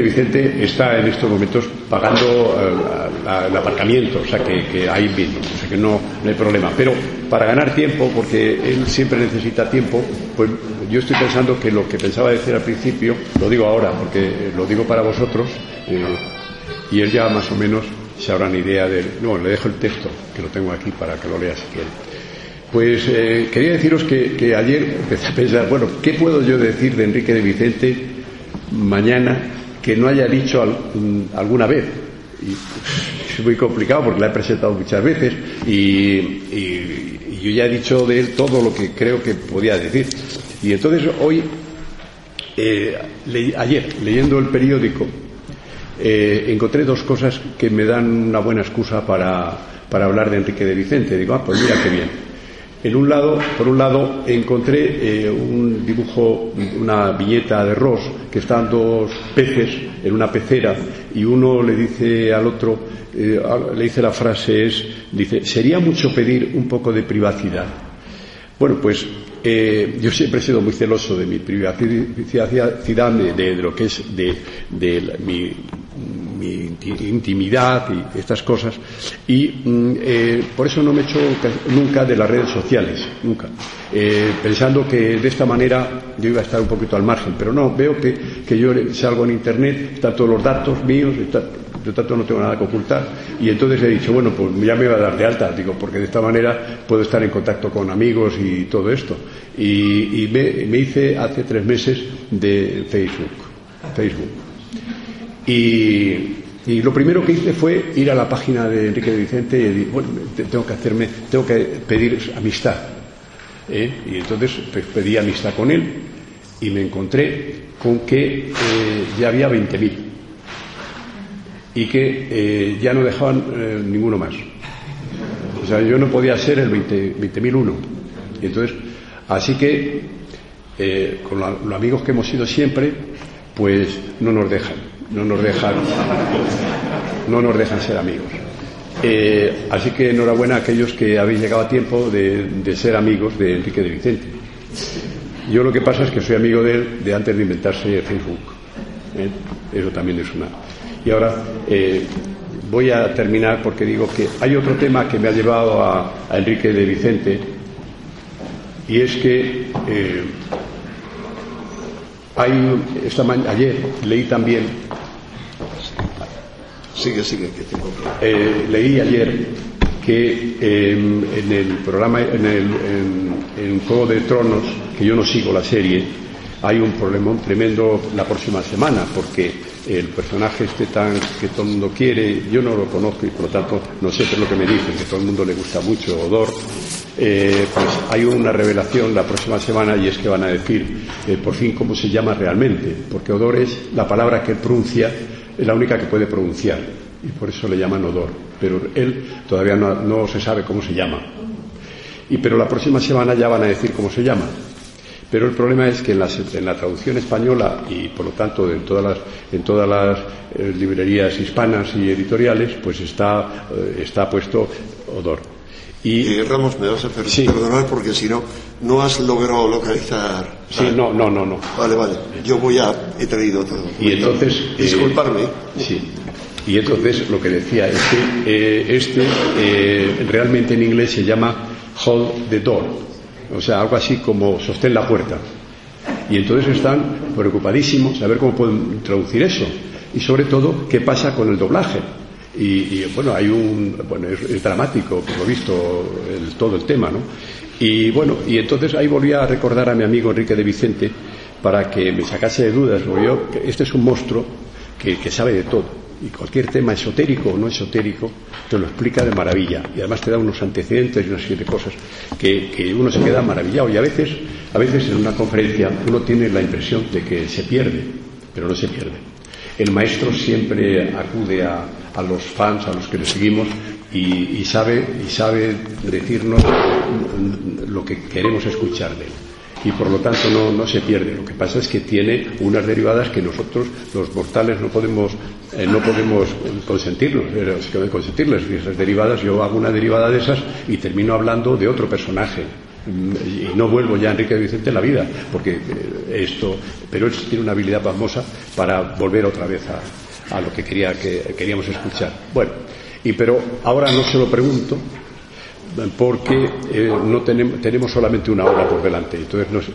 De Vicente está en estos momentos pagando eh, el aparcamiento, o sea que, ahí mismo, o sea que no, hay problema. Pero para ganar tiempo, porque él siempre necesita tiempo, pues yo estoy pensando que lo que pensaba decir al principio, lo digo ahora, porque lo digo para vosotros, eh, y él ya más o menos se habrá una idea de... No, le dejo el texto, que lo tengo aquí para que lo lea si quiere. Pues eh, quería deciros que, que ayer empecé a pensar, bueno, ¿qué puedo yo decir de Enrique de Vicente mañana que no haya dicho alguna vez. Y es muy complicado porque la he presentado muchas veces y, yo ya he dicho de él todo lo que creo que podía decir. Y entonces hoy, eh, ayer, leyendo el periódico, eh, encontré dos cosas que me dan una buena excusa para, para hablar de Enrique de Vicente. Digo, ah, pues mira qué bien. En un lado, por un lado, encontré eh, un dibujo, una viñeta de Ross, que están dos peces en una pecera y uno le dice al otro, eh, le dice la frase es, dice, sería mucho pedir un poco de privacidad. Bueno, pues eh, yo siempre he sido muy celoso de mi privacidad, de, lo que es de, de mi mi intimidad y estas cosas. Y mm, eh, por eso no me echo nunca de las redes sociales, nunca. Eh, pensando que de esta manera yo iba a estar un poquito al margen, pero no, veo que, que yo salgo en Internet, están todos los datos míos, está, yo tanto no tengo nada que ocultar. Y entonces he dicho, bueno, pues ya me va a dar de alta, digo, porque de esta manera puedo estar en contacto con amigos y todo esto. Y, me, me, hice hace tres meses de Facebook. Facebook. Y, lo primero que hice fue ir a la página de Enrique de Vicente y decir, bueno, tengo que hacerme, tengo que pedir amistad. ¿eh? Y entonces pues, pedí amistad con él y me encontré con que eh, ya había 20.000 y que eh, ya no dejaban ninguno más. O sea, yo no podía ser el 20.001. y entonces, así que con los amigos que hemos sido siempre, pues no nos dejan no nos dejan, no nos dejan ser amigos. Eh, así que enhorabuena a aquellos que habéis llegado a tiempo de, ser amigos de Enrique de Vicente. Yo lo que pasa es que soy amigo de él de antes de inventarse Facebook. ¿eh? Eso también es una. Y ahora eh, voy a terminar porque digo que hay otro tema que me ha llevado a, Enrique de Vicente y es que hay esta ayer leí también Eh, leí ayer que em, en el programa, en el Juego de Tronos, que yo no sigo la serie, hay un problema tremendo la próxima semana, porque el personaje este tan que todo el mundo quiere, yo no lo conozco y por lo tanto no sé es lo que me dicen, que todo el mundo le gusta mucho Odor, eh, pues hay una revelación la próxima semana y es que van a decir eh, por fin cómo se llama realmente, porque Odor es la palabra que pronuncia es la única que puede pronunciar y por eso le llaman odor, pero él todavía no, se sabe cómo se llama. Y pero la próxima semana ya van a decir cómo se llama. Pero el problema es que en, la traducción española y por lo tanto en todas las, en todas las eh, librerías hispanas y editoriales, pues está, eh, está puesto odor. Y, Ramos, me vas a perdonar porque si no, no has logrado localizar. Sí, no, no, no, no. Vale, vale. Yo voy a. He traído todo. Y entonces. Eh, Disculparme. sí. Y entonces lo que decía es que eh, este eh, realmente en inglés se llama hold the door. O sea, algo así como sostén la puerta. Y entonces están preocupadísimos a ver cómo pueden traducir eso. Y sobre todo, qué pasa con el doblaje y, bueno, hay un, bueno, es, dramático, por lo visto, el, todo el tema, ¿no? Y bueno, y entonces ahí volví a recordar a mi amigo Enrique de Vicente para que me sacase de dudas, porque yo, este es un monstruo que, sabe de todo. Y cualquier tema esotérico o no esotérico te lo explica de maravilla. Y además te da unos antecedentes y una serie de cosas que, uno se queda maravillado. Y a veces, a veces en una conferencia uno tiene la impresión de que se pierde, pero no se pierde. El maestro siempre acude a los fans, a los que le seguimos, y, sabe, y sabe decirnos lo que queremos escuchar de él. Y por lo tanto no, no, se pierde. Lo que pasa es que tiene unas derivadas que nosotros, los mortales, no podemos, eh, no podemos consentirnos, consentirles. esas derivadas, yo hago una derivada de esas y termino hablando de otro personaje y no vuelvo ya a Enrique Vicente en la vida, porque eh, esto, pero él tiene una habilidad famosa para volver otra vez a, a lo que, quería, que queríamos escuchar. Bueno, y pero ahora no se lo pregunto, porque eh, no tenemos, tenemos, solamente una hora por delante. Entonces nos,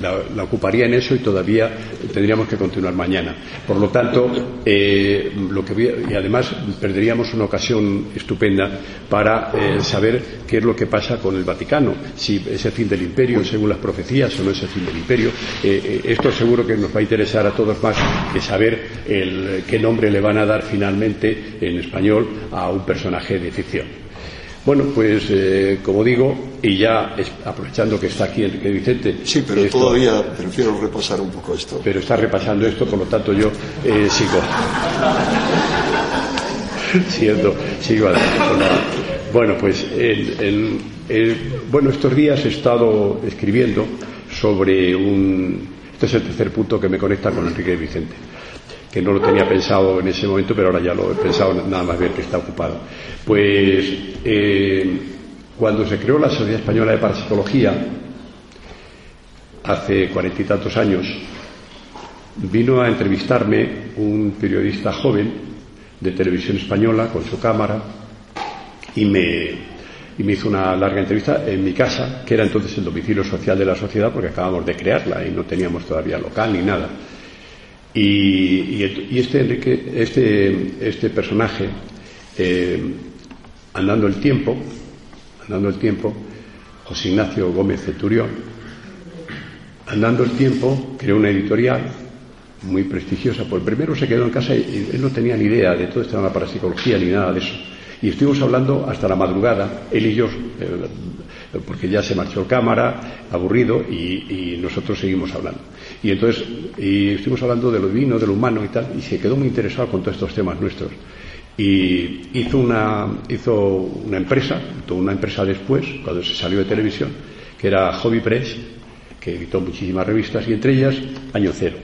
la, ocuparía en eso y todavía tendríamos que continuar mañana. Por lo tanto, eh, lo que y además perderíamos una ocasión estupenda para eh, saber qué es lo que pasa con el Vaticano, si es el fin del imperio según las profecías o no es el fin del imperio. esto seguro que nos va a interesar a todos más que saber qué nombre le van a dar finalmente en español a un personaje de ficción. Bueno, pues eh, como digo, y ya aprovechando que está aquí Enrique Vicente. Sí, pero todavía prefiero repasar un poco esto. Pero está repasando esto, por lo tanto yo eh, sigo. Siendo, sigo adelante. Bueno, pues bueno, estos días he estado escribiendo sobre un. Este es el tercer punto que me conecta con Enrique Vicente que no lo tenía pensado en ese momento, pero ahora ya lo he pensado nada más bien que está ocupado. Pues eh, cuando se creó la Sociedad Española de Parapsicología, hace cuarenta y tantos años, vino a entrevistarme un periodista joven de televisión española con su cámara y me, y me hizo una larga entrevista en mi casa, que era entonces el domicilio social de la sociedad, porque acabamos de crearla y no teníamos todavía local ni nada. Y, este, Enrique, este, este personaje, eh, andando el tiempo, andando el tiempo, José Ignacio Gómez Centurión, andando el tiempo, creó una editorial muy prestigiosa. Por primero se quedó en casa y él no tenía ni idea de todo esto de la parapsicología ni nada de eso. Y estuvimos hablando hasta la madrugada, él y yo, eh, porque ya se marchó el cámara, aburrido, y nosotros seguimos hablando. Y entonces y estuvimos hablando de lo divino, de lo humano y tal, y se quedó muy interesado con todos estos temas nuestros. Y hizo una, hizo una empresa, tuvo una empresa después, cuando se salió de televisión, que era Hobby Press, que editó muchísimas revistas, y entre ellas Año Cero,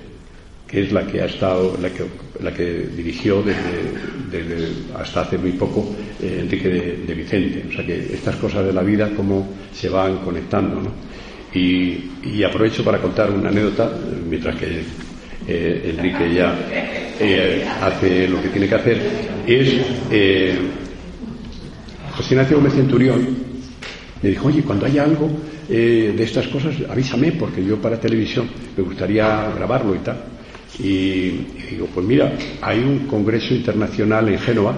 que es la que ha estado, la que, la que dirigió desde, hasta hace muy poco eh, Enrique de, de, Vicente. O sea que estas cosas de la vida, cómo se van conectando, ¿no? Y, aprovecho para contar una anécdota, mientras que eh, Enrique ya eh, hace lo que tiene que hacer, es eh, José Ignacio Gómez Centurión me dijo, oye, cuando haya algo de estas cosas, avísame, porque yo para televisión me gustaría grabarlo y tal. Y, y digo, pues mira, hay un congreso internacional en Génova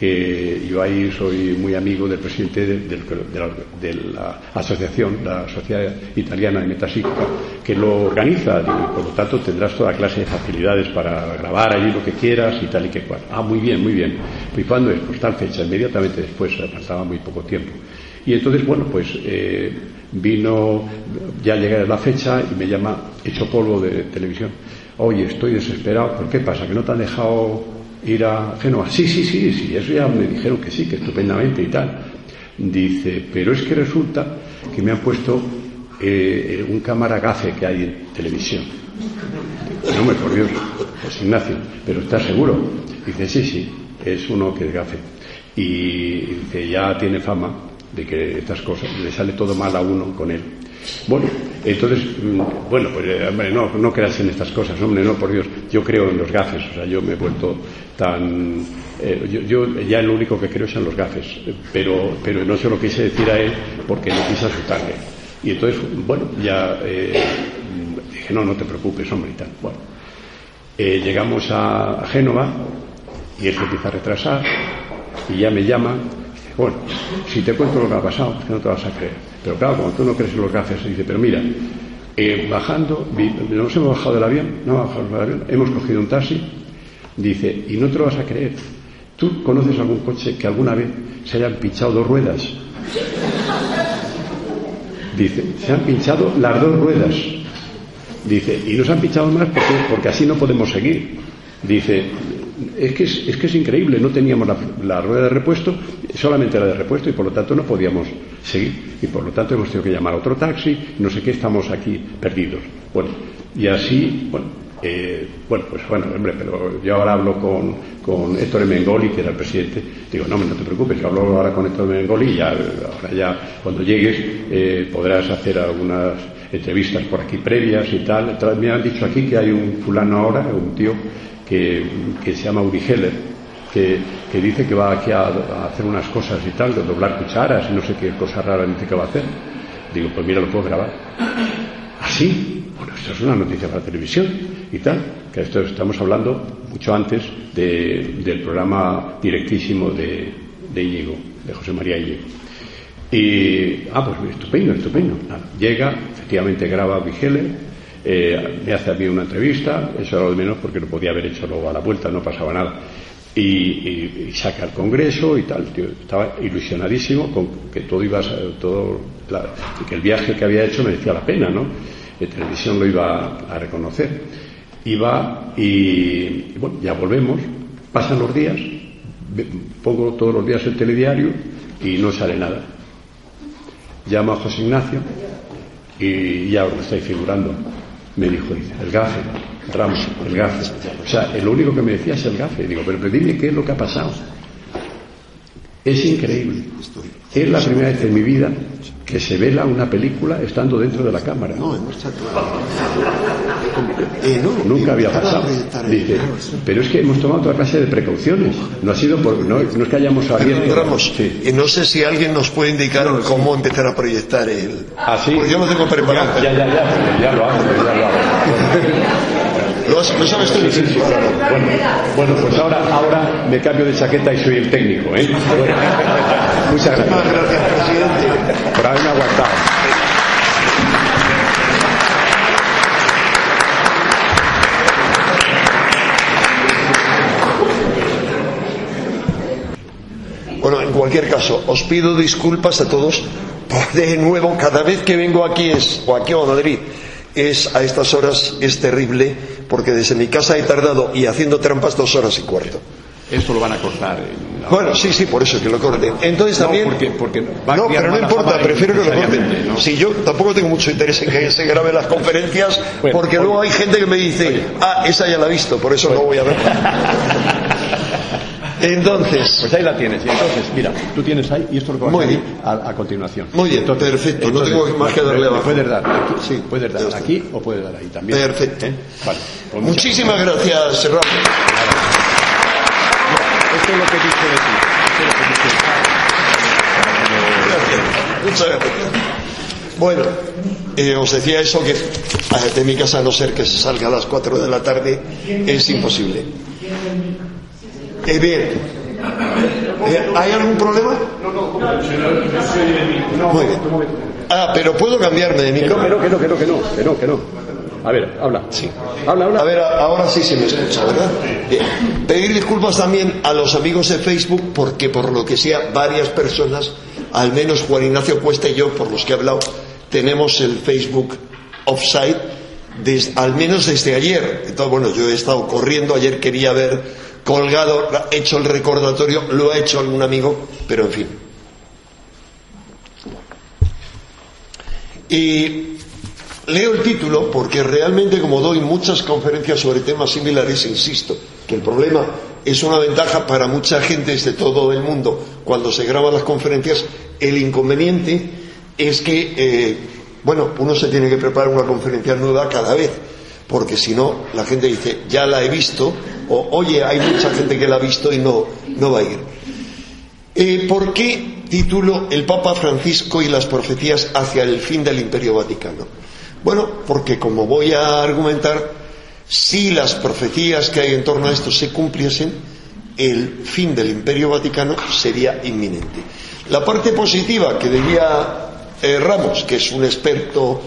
que yo ahí soy muy amigo del presidente de, la, asociación, la Sociedad Italiana de Metapsíquica, que lo organiza y por lo tanto tendrás toda clase de facilidades para grabar allí lo que quieras y tal y que cual. Ah, muy bien, muy bien. ¿Y cuándo es? Pues tal fecha, inmediatamente después, pasaba muy poco tiempo. Y entonces, bueno, pues eh, vino, ya llegué a la fecha y me llama hecho polvo de televisión. Oye, estoy desesperado. ¿Por qué pasa? ¿Que no te han dejado ir a Génova. Sí, sí, sí, sí, eso ya me dijeron que sí, que estupendamente y tal. Dice, pero es que resulta que me han puesto eh, un cámara gafe que hay en televisión. No me por Dios, pues Ignacio, pero ¿estás seguro? Dice, sí, sí, es uno que es gafe. Y dice, ya tiene fama de que estas cosas, le sale todo mal a uno con él. Bueno, entonces, mm, bueno, pues eh, hombre, no, no creas en estas cosas, hombre, no, por Dios, yo creo en los gafes, o sea, yo me he vuelto tan... Eh, yo, ya lo único que creo es en los gafes, pero, pero no se lo quise decir a él porque no quise asustarle. Y entonces, bueno, ya eh, dije, no, no te preocupes, hombre, y tal. Bueno, llegamos a, Génova y él se empieza a retrasar y ya me llama bueno, si te cuento lo que ha pasado, que no te vas a creer. Pero claro, como tú no crees en los gafes, dice, pero mira, eh, bajando, nos hemos bajado del avión, no bajado del avión, hemos cogido un taxi, dice, y no te lo vas a creer. ¿Tú conoces algún coche que alguna vez se hayan pinchado dos ruedas? Dice, se han pinchado las dos ruedas. Dice, y nos han pinchado más porque, porque así no podemos seguir. Dice, es que es, que es increíble, no teníamos la, rueda de repuesto, solamente la de repuesto y por lo tanto no podíamos seguir. Y por lo tanto hemos tenido que llamar a otro taxi, no sé qué, estamos aquí perdidos. Bueno, y así, bueno, Eh, bueno, pues bueno, hombre, pero yo ahora hablo con, con Héctor Mengoli, que era el presidente. Digo, no, no te preocupes, yo hablo ahora con Héctor Mengoli y ya, ahora ya, cuando llegues, eh, podrás hacer algunas entrevistas por aquí previas y tal. Me han dicho aquí que hay un fulano ahora, un tío que, que se llama Uri Heller, que, que, dice que va aquí a, hacer unas cosas y tal, de doblar cucharas y no sé qué cosa rara dice que va a hacer. Digo, pues mira, lo puedo grabar. ¿Así? Bueno, esto es una noticia para televisión y tal, que esto estamos hablando mucho antes del programa directísimo de, de Íñigo, de José María Íñigo. Y, ah, pues estupendo, estupendo. Llega, efectivamente graba Vigele, eh, me hace a mí una entrevista, eso era lo de menos porque lo podía haber hecho luego a la vuelta, no pasaba nada. Y, saca al Congreso y tal. estaba ilusionadísimo con que todo iba, todo, que el viaje que había hecho merecía la pena, ¿no? de televisión lo iba a reconocer. Iba y, bueno, ya volvemos, pasan los días, pongo todos los días el telediario y no sale nada. Llamo a José Ignacio y ya lo estáis figurando. Me dijo, el gafe, Ramos, el gafe. O sea, lo único que me decía es el gafe. Digo, pero, pero dime qué es lo que ha pasado. Es increíble. Es la primera vez en mi vida que se vela una película estando dentro de la cámara. No, eh, no, Nunca había pasado. Dice, pero es que hemos tomado otra clase de precauciones. No ha sido por, no, es que hayamos abierto. Ramos, y no sé si alguien nos puede indicar cómo empezar a proyectar el. ¿Ah, sí? Porque yo lo tengo preparado. Ya, ya, ya, ya lo hago, ya lo hago. ¿Lo, sabes tú? Sí, sí, claro. bueno, bueno, pues ahora, ahora me cambio de chaqueta y soy el técnico. ¿eh? Muchas gracias. Muchas gracias, presidente. Por haberme aguantado. Bueno, en cualquier caso, os pido disculpas a todos. De nuevo, cada vez que vengo aquí es, o aquí o a Madrid, es a estas horas es terrible porque desde mi casa he tardado y haciendo trampas dos horas y cuarto. Esto lo van a cortar. Bueno, sí, sí, por eso que lo corten. Entonces también. Porque, porque no, pero no importa, prefiero que lo corten. Si yo tampoco tengo mucho interés en que se graben las conferencias, porque luego hay gente que me dice, ah, esa ya la he visto, por eso no voy a verla. Entonces. Pues ahí la tienes. Y entonces, mira, tú tienes ahí y esto lo vas Muy a, bien. a, a, continuación. Muy bien, entonces, perfecto. Entonces, no tengo más que darle abajo. Puedes dar aquí, sí, puedes dar aquí o puedes dar ahí también. Perfecto. ¿Eh? Vale, pues Muchísimas gracias, Serrano. Esto es lo que dice de ti. Esto es lo que dice Gracias. Muchas gracias. Bueno, eh, os decía eso que de mi casa, a no ser que se salga a las 4 de la tarde, es imposible. Eh, bien. Eh, ¿Hay algún problema? Muy bien. Ah, pero puedo cambiarme de micro. Que no, que no, que no, que no, que no, que no. A ver, habla. Sí. Habla, habla. A ver, ahora sí se me escucha, ¿verdad? Bien. Pedir disculpas también a los amigos de Facebook porque por lo que sea varias personas, al menos Juan Ignacio Cuesta y yo, por los que he hablado, tenemos el Facebook offside, al menos desde ayer. Entonces, bueno, yo he estado corriendo, ayer quería ver colgado, hecho el recordatorio, lo ha hecho algún amigo, pero en fin. Y leo el título porque realmente como doy muchas conferencias sobre temas similares, insisto, que el problema es una ventaja para mucha gente de todo el mundo cuando se graban las conferencias, el inconveniente es que, eh, bueno, uno se tiene que preparar una conferencia nueva cada vez porque si no, la gente dice, ya la he visto, o oye, hay mucha gente que la ha visto y no, no va a ir. Eh, ¿Por qué titulo El Papa Francisco y las profecías hacia el fin del Imperio Vaticano? Bueno, porque como voy a argumentar, si las profecías que hay en torno a esto se cumpliesen, el fin del Imperio Vaticano sería inminente. La parte positiva que diría eh, Ramos, que es un experto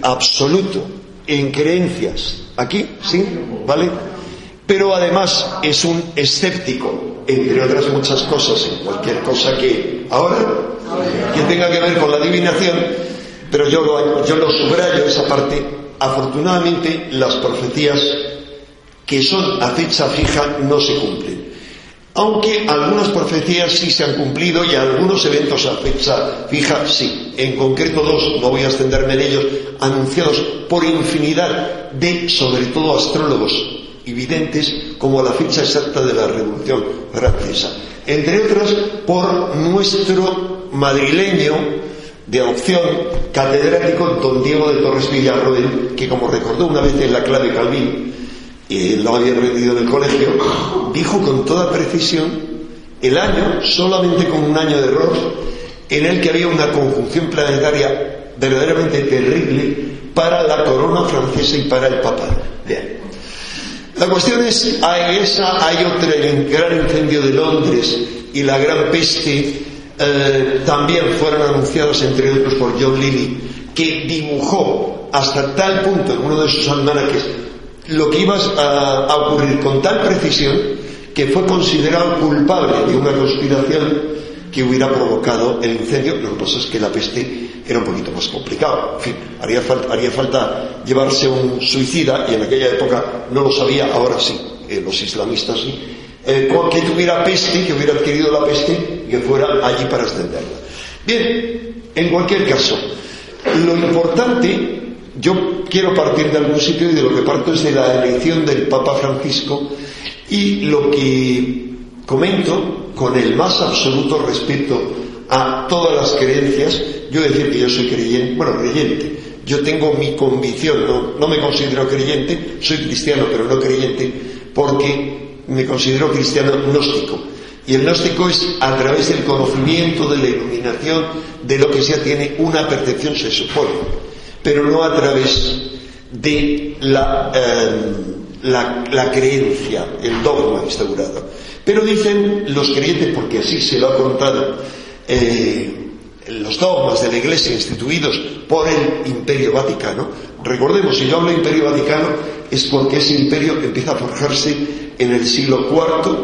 absoluto en creencias. Aquí, ¿sí? ¿Vale? Pero además es un escéptico, entre otras muchas cosas, en cualquier cosa que ahora, que tenga que ver con la adivinación, pero yo lo, yo lo subrayo esa parte. Afortunadamente, las profecías que son a fecha fija no se cumplen. Aunque algunas profecías sí se han cumplido y algunos eventos a fecha fija sí. En concreto dos, no voy a extenderme en ellos, anunciados por infinidad de, sobre todo, astrólogos evidentes como la fecha exacta de la Revolución Francesa. Entre otras, por nuestro madrileño de adopción catedrático don Diego de Torres Villarroel, que como recordó una vez en la clave Calvin, y lo había rendido en el colegio, dijo con toda precisión el año, solamente con un año de error, en el que había una conjunción planetaria verdaderamente terrible para la corona francesa y para el papado. Bien. La cuestión es, hay esa, hay otra, el gran incendio de Londres y la gran peste eh, también fueron anunciados, entre otros, por John Lilly, que dibujó hasta tal punto en uno de sus almanaques lo que iba a, ocurrir con tal precisión que fue considerado culpable de una conspiración que hubiera provocado el incendio. Lo que pasa es que la peste era un poquito más complicado. En fin, haría falta, haría falta llevarse un suicida y en aquella época no lo sabía, ahora sí, eh, los islamistas sí. Eh, que tuviera peste, que hubiera adquirido la peste y que fuera allí para extenderla. Bien, en cualquier caso, lo importante yo quiero partir de algún sitio y de lo que parto es de la elección del Papa Francisco y lo que comento con el más absoluto respeto a todas las creencias, yo decir que yo soy creyente, bueno, creyente, yo tengo mi convicción, no, no me considero creyente, soy cristiano pero no creyente, porque me considero cristiano gnóstico. Y el gnóstico es a través del conocimiento, de la iluminación, de lo que sea tiene una percepción, se supone pero no a través de la, eh, la, creencia, el dogma instaurado. Pero dicen los creyentes, porque así se lo ha contado, eh, los dogmas de la Iglesia instituidos por el Imperio Vaticano, recordemos, si yo hablo de Imperio Vaticano, es porque ese imperio empieza a forjarse en el siglo IV,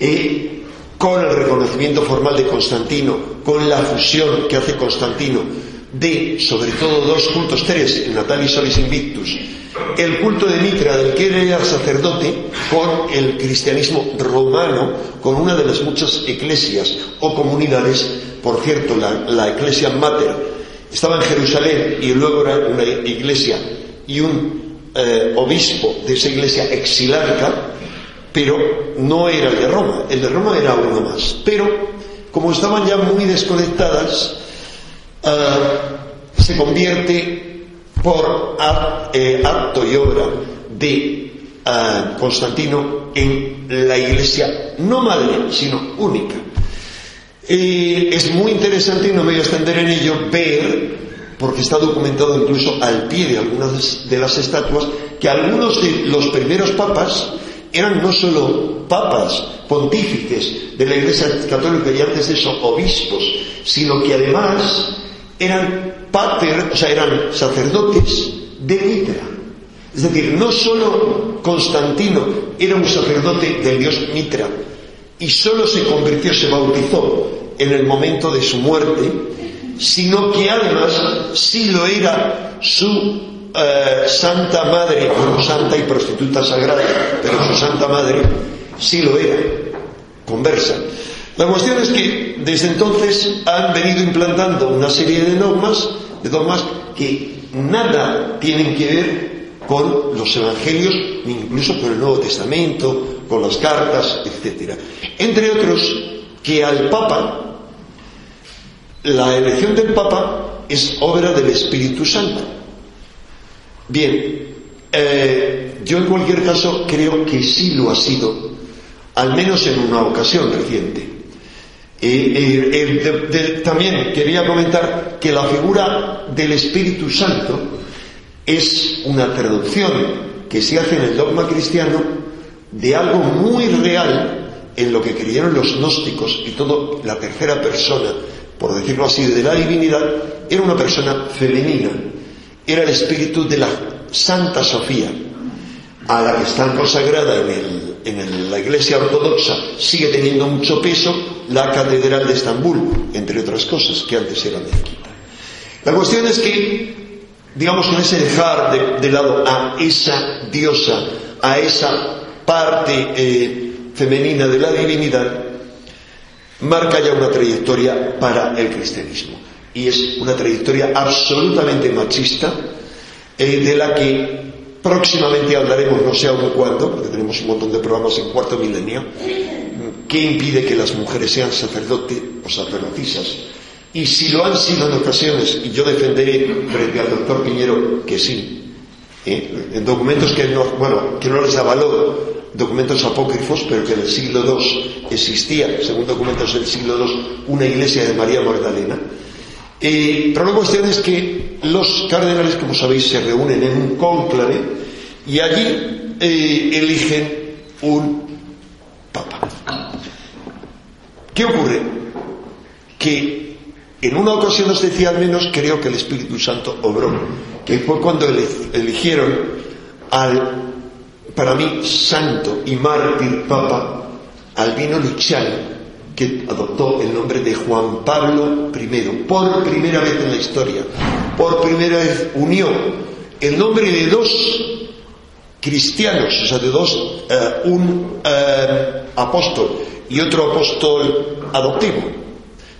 eh, con el reconocimiento formal de Constantino, con la fusión que hace Constantino de, sobre todo, dos cultos, tres, Natalis Solis Invictus, el culto de Mitra, del que era sacerdote, con el cristianismo romano, con una de las muchas eclesias o comunidades, por cierto, la, la Iglesia Mater estaba en Jerusalén y luego era una iglesia y un eh, obispo de esa iglesia exilarca, pero no era el de Roma, el de Roma era uno más. Pero, como estaban ya muy desconectadas, eh, se convierte por eh, acto y obra de eh, Constantino en la iglesia no madre, sino única. es muy interesante, y no me voy a extender en ello, ver, porque está documentado incluso al pie de algunas de las estatuas, que algunos de los primeros papas eran no solo papas, pontífices de la Iglesia Católica y antes de eso obispos, sino que además eran pater, o sea, eran sacerdotes de Mitra. Es decir, no solo Constantino era un sacerdote del dios Mitra y solo se convirtió, se bautizó en el momento de su muerte, sino que además sí lo era su eh, Santa Madre, como santa y prostituta sagrada, pero su Santa Madre sí lo era, conversa. La cuestión es que desde entonces han venido implantando una serie de normas, de dogmas que nada tienen que ver con los evangelios, incluso con el Nuevo Testamento, con las cartas, etc. Entre otros, que al Papa, la elección del Papa es obra del Espíritu Santo. Bien, eh, yo en cualquier caso creo que sí lo ha sido, al menos en una ocasión reciente. Y, también quería comentar que la figura del Espíritu Santo es una traducción que se hace en el dogma cristiano de algo muy real en lo que creyeron los gnósticos y toda la tercera persona, por decirlo así, de la divinidad, era una persona femenina, era el espíritu de la Santa Sofía, a la que está consagrada en, la Iglesia Ortodoxa, sigue teniendo mucho peso la Catedral de Estambul, entre otras cosas, que antes era mezquita. La cuestión es que, digamos, con ese dejar de, lado a esa diosa, a esa parte eh, femenina de la divinidad, marca ya una trayectoria para el cristianismo. Y es una trayectoria absolutamente machista, eh, de la que próximamente hablaremos, no sé aún cuándo, porque tenemos un montón de programas en cuarto milenio, que impide que las mujeres sean sacerdotes o sacerdotisas. Y si lo han sido en ocasiones, y yo defenderé frente al doctor Piñero que sí, ¿eh? en documentos que no, bueno, que no les avaló, documentos apócrifos, pero que en el siglo II existía, según documentos del siglo II, una iglesia de María Magdalena. Eh, pero la cuestión es que los cardenales, como sabéis, se reúnen en un cónclave y allí eh, eligen un papa. ¿Qué ocurre? Que en una ocasión os decía al menos, creo que el Espíritu Santo obró, que fue cuando eligieron al para mí santo y mártir papa Albino Luciano, que adoptó el nombre de Juan Pablo I, por primera vez en la historia, por primera vez unió el nombre de dos cristianos, o sea, de dos, eh, un eh, apóstol y otro apóstol adoptivo,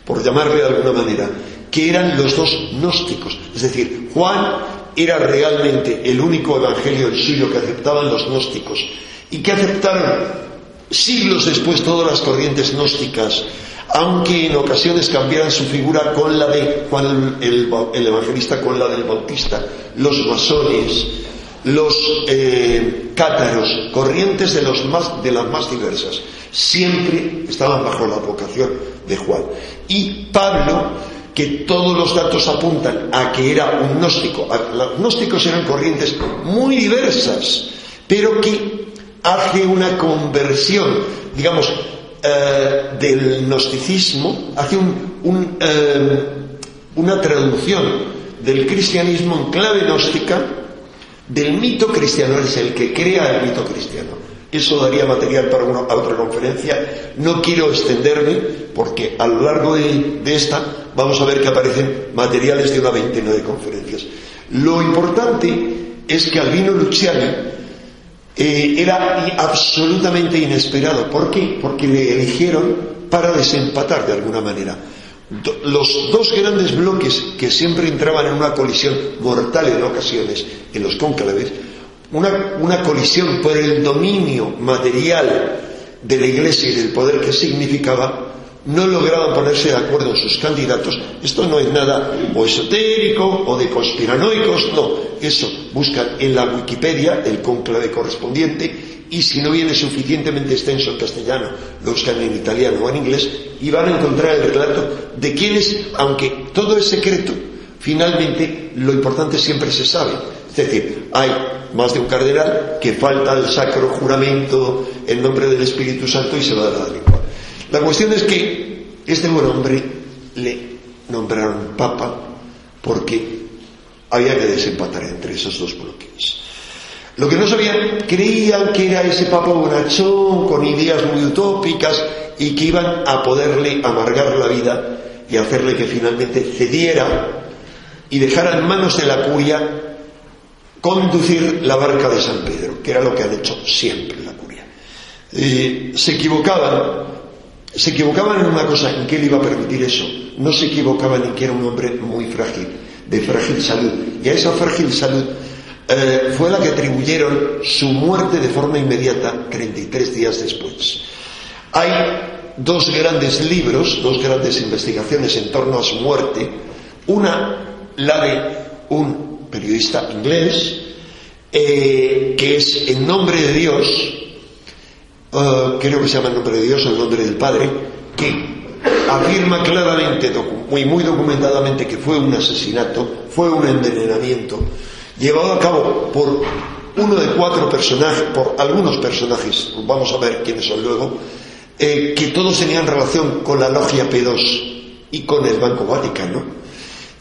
por llamarle de alguna manera, que eran los dos gnósticos, es decir, Juan era realmente el único evangelio del suyo que aceptaban los gnósticos y que aceptaron siglos después todas las corrientes gnósticas, aunque en ocasiones cambiaran su figura con la de Juan el, evangelista con la del bautista, los masones, los eh, cátaros, corrientes de, de las más diversas, siempre estaban bajo la vocación de Juan. Y Pablo que todos los datos apuntan a que era un gnóstico. Los gnósticos eran corrientes muy diversas, pero que hace una conversión, digamos, eh, del gnosticismo, hace eh, una traducción del cristianismo en clave gnóstica del mito cristiano, es el que crea el mito cristiano. Eso daría material para una, otra conferencia. No quiero extenderme porque a lo largo de, esta vamos a ver que aparecen materiales de una veintena de conferencias. Lo importante es que Albino Luciani eh, era absolutamente inesperado. ¿Por qué? Porque le eligieron para desempatar de alguna manera. los dos grandes bloques que siempre entraban en una colisión mortal en ocasiones en los cónclaves una, colisión por el dominio material de la Iglesia y del poder que significaba, no lograban ponerse de acuerdo en sus candidatos. Esto no es nada o esotérico o de conspiranoicos, no. Eso buscan en la Wikipedia el conclave correspondiente y si no viene suficientemente extenso en castellano, lo buscan en italiano o en inglés y van a encontrar el relato de quienes, aunque todo es secreto, finalmente lo importante siempre se sabe. Es decir, hay más de un cardenal que falta el sacro juramento en nombre del Espíritu Santo y se va a dar igual. La cuestión es que este buen hombre le nombraron papa porque había que desempatar entre esos dos bloques. Lo que no sabían, creían que era ese papa bonachón, con ideas muy utópicas, y que iban a poderle amargar la vida y hacerle que finalmente cediera y dejara en manos de la curia conducir la barca de San Pedro, que era lo que han hecho siempre la curia. se equivocaban, se equivocaban en una cosa, en qué le iba a permitir eso. No se equivocaban en que era un hombre muy frágil, de frágil salud. Y a esa frágil salud eh, fue la que atribuyeron su muerte de forma inmediata 33 días después. Hay dos grandes libros, dos grandes investigaciones en torno a su muerte. Una, la de un periodista inglés, eh, que es en nombre de Dios, eh, creo que se llama en nombre de Dios o en nombre del Padre, que afirma claramente, muy, muy documentadamente, que fue un asesinato, fue un envenenamiento, llevado a cabo por uno de cuatro personajes, por algunos personajes, vamos a ver quiénes son luego, eh, que todos tenían relación con la logia P2 y con el Banco Vaticano.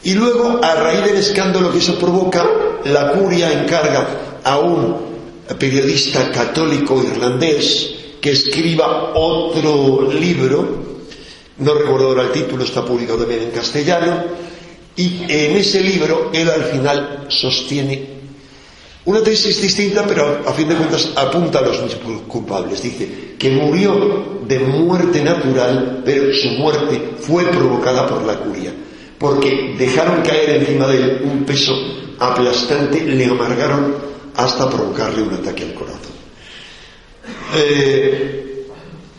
Y luego, a raíz del escándalo que eso provoca, la curia encarga a un periodista católico irlandés que escriba otro libro, no recuerdo ahora el título, está publicado también en castellano, y en ese libro él al final sostiene una tesis distinta, pero a fin de cuentas apunta a los culpables. Dice, que murió de muerte natural, pero su muerte fue provocada por la curia, porque dejaron caer encima de él un peso aplastante, le amargaron hasta provocarle un ataque al corazón. Eh,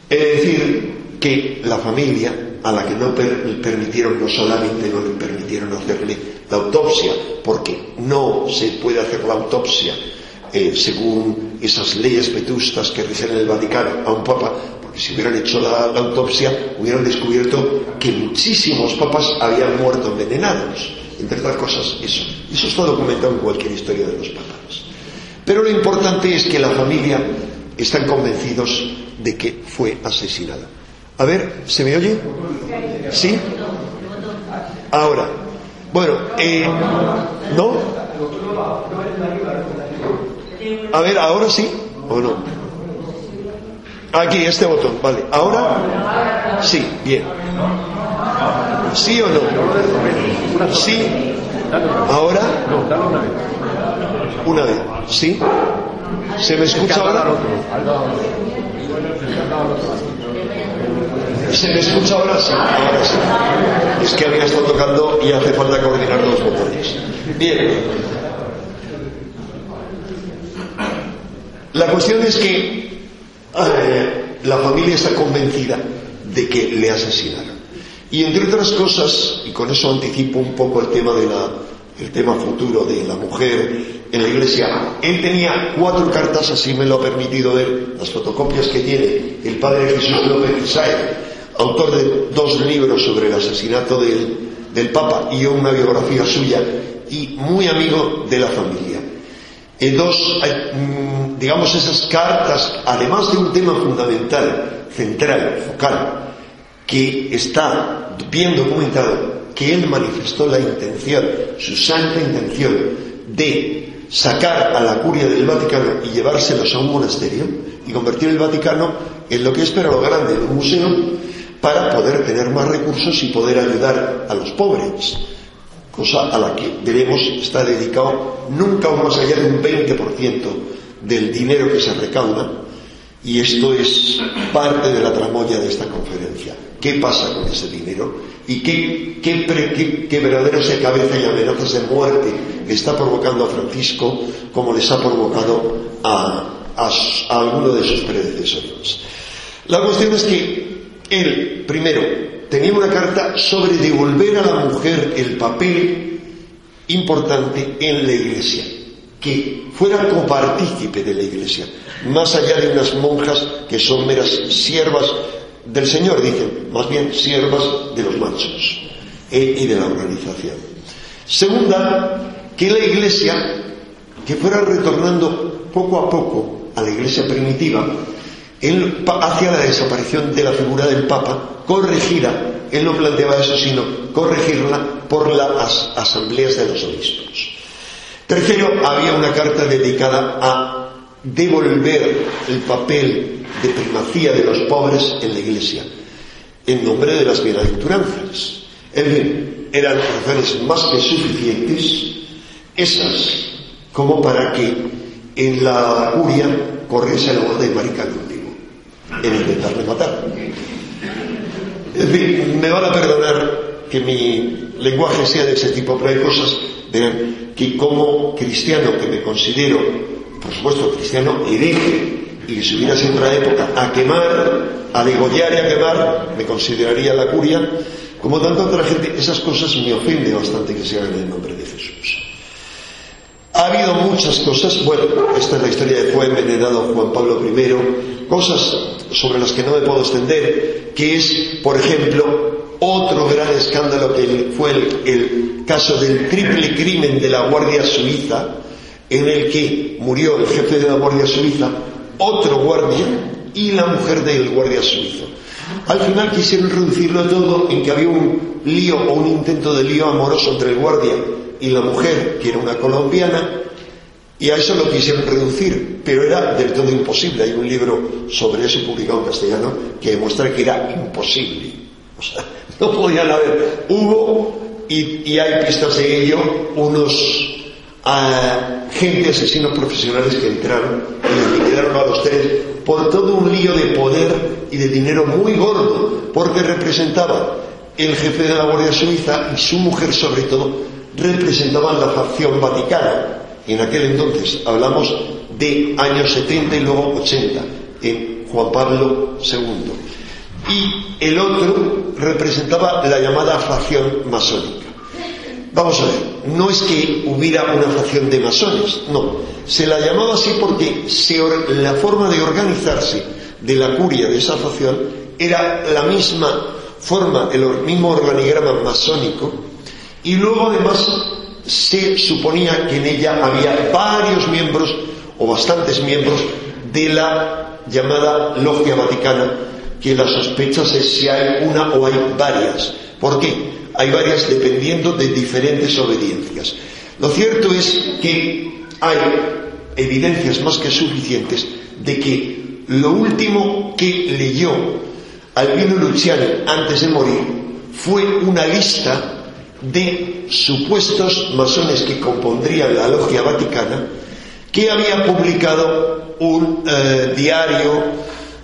es decir, que la familia a la que no permitieron, no solamente no le permitieron hacerle la autopsia, porque no se puede hacer la autopsia eh, según esas leyes vetustas que rigen en el Vaticano a un papa, porque si hubieran hecho la, autopsia hubieran descubierto que muchísimos papas habían muerto envenenados, entre otras cosas eso. Eso está documentado en cualquier historia de los papas. Pero lo importante es que la familia están convencidos de que fue asesinada. A ver, ¿se me oye? ¿Sí? Ahora, bueno, eh, ¿no? A ver, ¿ahora sí o no? Aquí, este botón, vale. ¿Ahora? Sí, bien. ¿Sí o no? ¿Sí? ¿Ahora? Una vez. ¿Sí? ¿Se me escucha ahora? ¿Se me escucha ahora? Sí, ahora sí. Es que había estado tocando y hace falta coordinar los botones. Bien. La cuestión es que eh, la familia está convencida de que le asesinaron. Y entre otras cosas, y con eso anticipo un poco el tema de la, el tema futuro de la mujer en la iglesia, él tenía cuatro cartas, así me lo ha permitido ver, las fotocopias que tiene el padre Jesús López Isaías, autor de dos libros sobre el asesinato del, Papa y una biografía suya, y muy amigo de la familia. En dos, mm, digamos, esas cartas, además de un tema fundamental, central, focal, que está bien documentado, que él manifestó la intención, su santa intención, de sacar a la curia del Vaticano y llevárselos a un monasterio y convertir el Vaticano en lo que es pero lo grande, un museo, para poder tener más recursos y poder ayudar a los pobres, cosa a la que debemos estar dedicado nunca más allá de un 20% del dinero que se recauda, y esto es parte de la tramoya de esta conferencia. ¿Qué pasa con ese dinero? ¿Y qué, qué, qué, verdaderos de cabeza y amenazas de muerte está provocando a Francisco como les ha provocado a, a alguno de sus predecesores? La cuestión es que él, primero, tenía una carta sobre devolver a la mujer el papel importante en la iglesia, que fuera copartícipe de la iglesia, más allá de unas monjas que son meras siervas del Señor, dicen, más bien siervas de los machos eh, y de la organización. Segunda, que la iglesia, que fuera retornando poco a poco a la iglesia primitiva, hacia la desaparición de la figura del Papa, corregida, él no planteaba eso, sino corregirla por las asambleas de los obispos. Tercero, había una carta dedicada a devolver el papel de primacía de los pobres en la Iglesia, en nombre de las bienaventuranzas. En fin, eran razones más que suficientes, esas, como para que en la curia corriese la voz de Maricano en intentar matar. Es decir, me van a perdonar que mi lenguaje sea de ese tipo, pero hay cosas de, que como cristiano que me considero, por supuesto, cristiano hereje, y que si hubiera sido otra época, a quemar, a degollar y a quemar, me consideraría la curia, como tanta otra gente, esas cosas me ofenden bastante que se hagan en el nombre de Jesús. Ha habido muchas cosas, bueno, esta es la historia de fue envenenado Juan Pablo I, cosas sobre las que no me puedo extender, que es, por ejemplo, otro gran escándalo que fue el, caso del triple crimen de la Guardia Suiza, en el que murió el jefe de la Guardia Suiza, otro guardia y la mujer del guardia suizo. Al final quisieron reducirlo todo en que había un lío o un intento de lío amoroso entre el guardia y la mujer, que era una colombiana, y a eso lo quisieron reducir, pero era del todo imposible. Hay un libro sobre eso publicado en castellano que demuestra que era imposible. O sea, no podían haber. Hubo, y, hay pistas de ello, unos uh, gente, asesinos profesionales que entraron y liquidaron a los tres por todo un lío de poder y de dinero muy gordo, porque representaba el jefe de la Guardia Suiza y su mujer sobre todo representaban la facción vaticana. En aquel entonces hablamos de años 70 y luego 80, en Juan Pablo II. Y el otro representaba la llamada facción masónica. Vamos a ver, no es que hubiera una facción de masones, no. Se la llamaba así porque la forma de organizarse de la curia de esa facción era la misma forma, el mismo organigrama masónico, y luego además se suponía que en ella había varios miembros o bastantes miembros de la llamada logia vaticana, que la sospecha es si hay una o hay varias. ¿Por qué? Hay varias dependiendo de diferentes obediencias. Lo cierto es que hay evidencias más que suficientes de que lo último que leyó Albino Luciani antes de morir fue una lista de supuestos masones que compondrían la logia vaticana que había publicado un eh, diario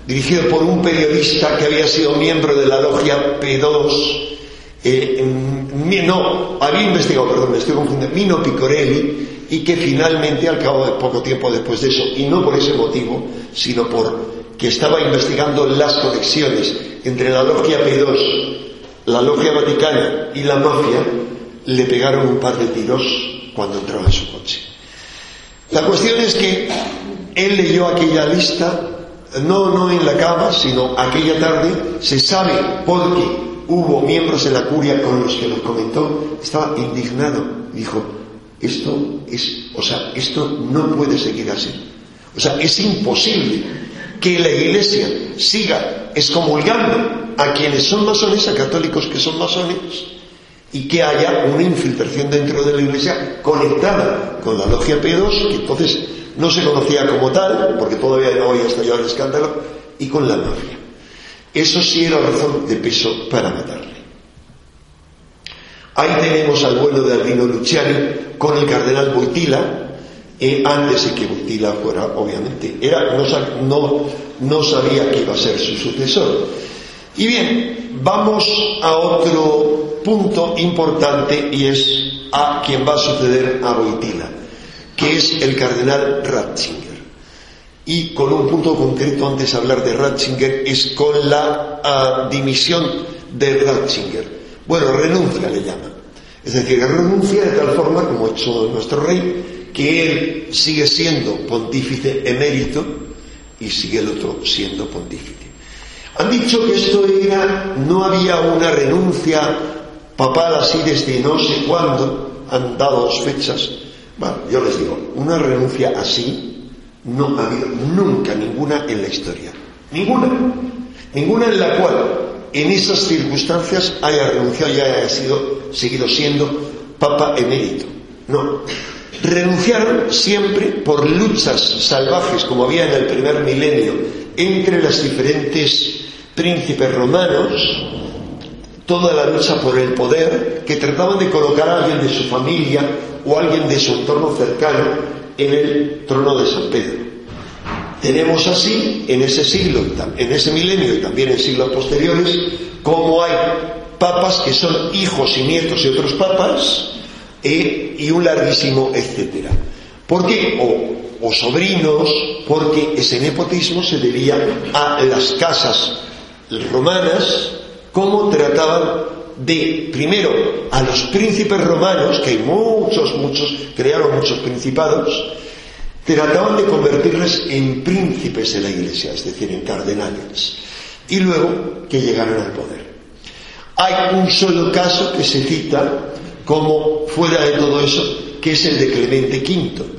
dirigido por un periodista que había sido miembro de la logia P2 eh, no, había investigado, perdón, me estoy confundiendo, Mino Picorelli, y que finalmente, al cabo de poco tiempo después de eso, y no por ese motivo, sino por que estaba investigando las conexiones entre la logia P2, la logia vaticana y la mafia, le pegaron un par de tiros cuando entraba en su coche. La cuestión es que él leyó aquella lista, no, no en la cama, sino aquella tarde, se sabe por qué hubo miembros de la curia con los que lo comentó, estaba indignado. Dijo, esto es, o sea, esto no puede seguir así. O sea, es imposible que la iglesia siga excomulgando a quienes son masones, a católicos que son masones, y que haya una infiltración dentro de la iglesia conectada con la logia P2, que entonces no se conocía como tal, porque todavía no había estallado el escándalo, y con la mafia. Eso sí era razón de peso para matarle. Ahí tenemos al vuelo de Albino Luciani con el cardenal Boitila, eh, antes de que Boitila fuera, obviamente. Era, no, no sabía que iba a ser su sucesor. Y bien, vamos a otro punto importante y es a quien va a suceder a Boitila, que es el cardenal Ratzinger y con un punto concreto antes de hablar de Ratzinger es con la ah, dimisión de Ratzinger. Bueno, renuncia le llama. Es decir, renuncia de tal forma, como ha hecho nuestro rey, que él sigue siendo pontífice emérito y sigue el otro siendo pontífice. Han dicho que esto era, no había una renuncia papal así desde no sé cuándo, han dado dos fechas. Bueno, yo les digo, una renuncia así no ha habido nunca ninguna en la historia. Ninguna. Ninguna en la cual en esas circunstancias haya renunciado y haya sido, seguido siendo Papa emérito. No. Renunciaron siempre por luchas salvajes, como había en el primer milenio, entre las diferentes príncipes romanos, toda la lucha por el poder, que trataban de colocar a alguien de su familia o alguien de su entorno cercano en el trono de San Pedro. Tenemos así, en ese siglo, en ese milenio y también en siglos posteriores, como hay papas que son hijos y nietos de otros papas eh, y un larguísimo etcétera. ¿Por qué? O sobrinos, porque ese nepotismo se debía a las casas romanas, cómo trataban de, primero, a los príncipes romanos, que hay muchos, muchos, crearon muchos principados, trataban de convertirles en príncipes de la iglesia, es decir, en cardenales, y luego que llegaran al poder. Hay un solo caso que se cita como fuera de todo eso, que es el de Clemente V,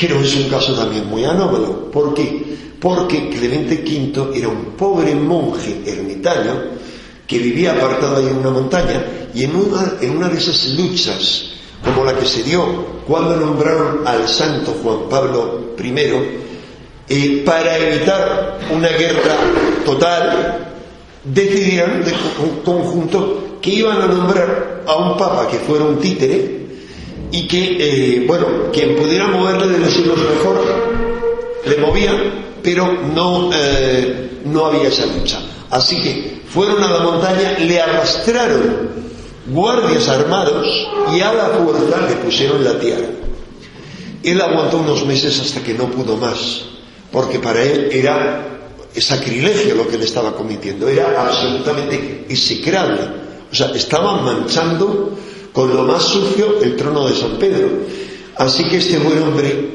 pero es un caso también muy anómalo. ¿Por qué? Porque Clemente V era un pobre monje ermitaño que vivía apartado ahí en una montaña y en una, de esas luchas como la que se dio cuando nombraron al santo Juan Pablo I, eh, para evitar una guerra total, decidieron de conjunto que iban a nombrar a un papa que fuera un títere y que, eh, bueno, quien pudiera moverle de los hilos mejor, le movía pero no, eh, no había esa lucha. Así que fueron a la montaña, le arrastraron guardias armados y a la fuerza le pusieron la tiara. Él aguantó unos meses hasta que no pudo más, porque para él era sacrilegio lo que le estaba cometiendo, era absolutamente execrable. O sea, estaban manchando con lo más sucio el trono de San Pedro. Así que este buen hombre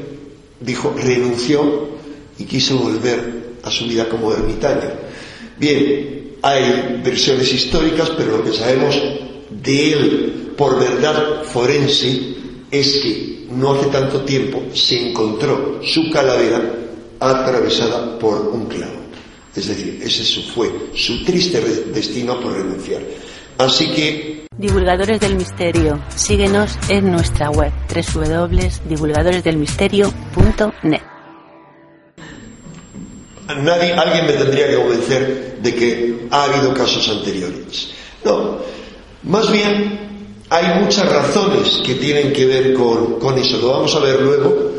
dijo, renunció y quiso volver a su vida como ermitaño. Bien, hay versiones históricas, pero lo que sabemos de él por verdad forense es que no hace tanto tiempo se encontró su calavera atravesada por un clavo. Es decir, ese fue su triste destino por renunciar. Así que... Divulgadores del Misterio, síguenos en nuestra web www.divulgadoresdelmisterio.net. Nadie, alguien me tendría que convencer de que ha habido casos anteriores. No, más bien hay muchas razones que tienen que ver con, eso, lo vamos a ver luego.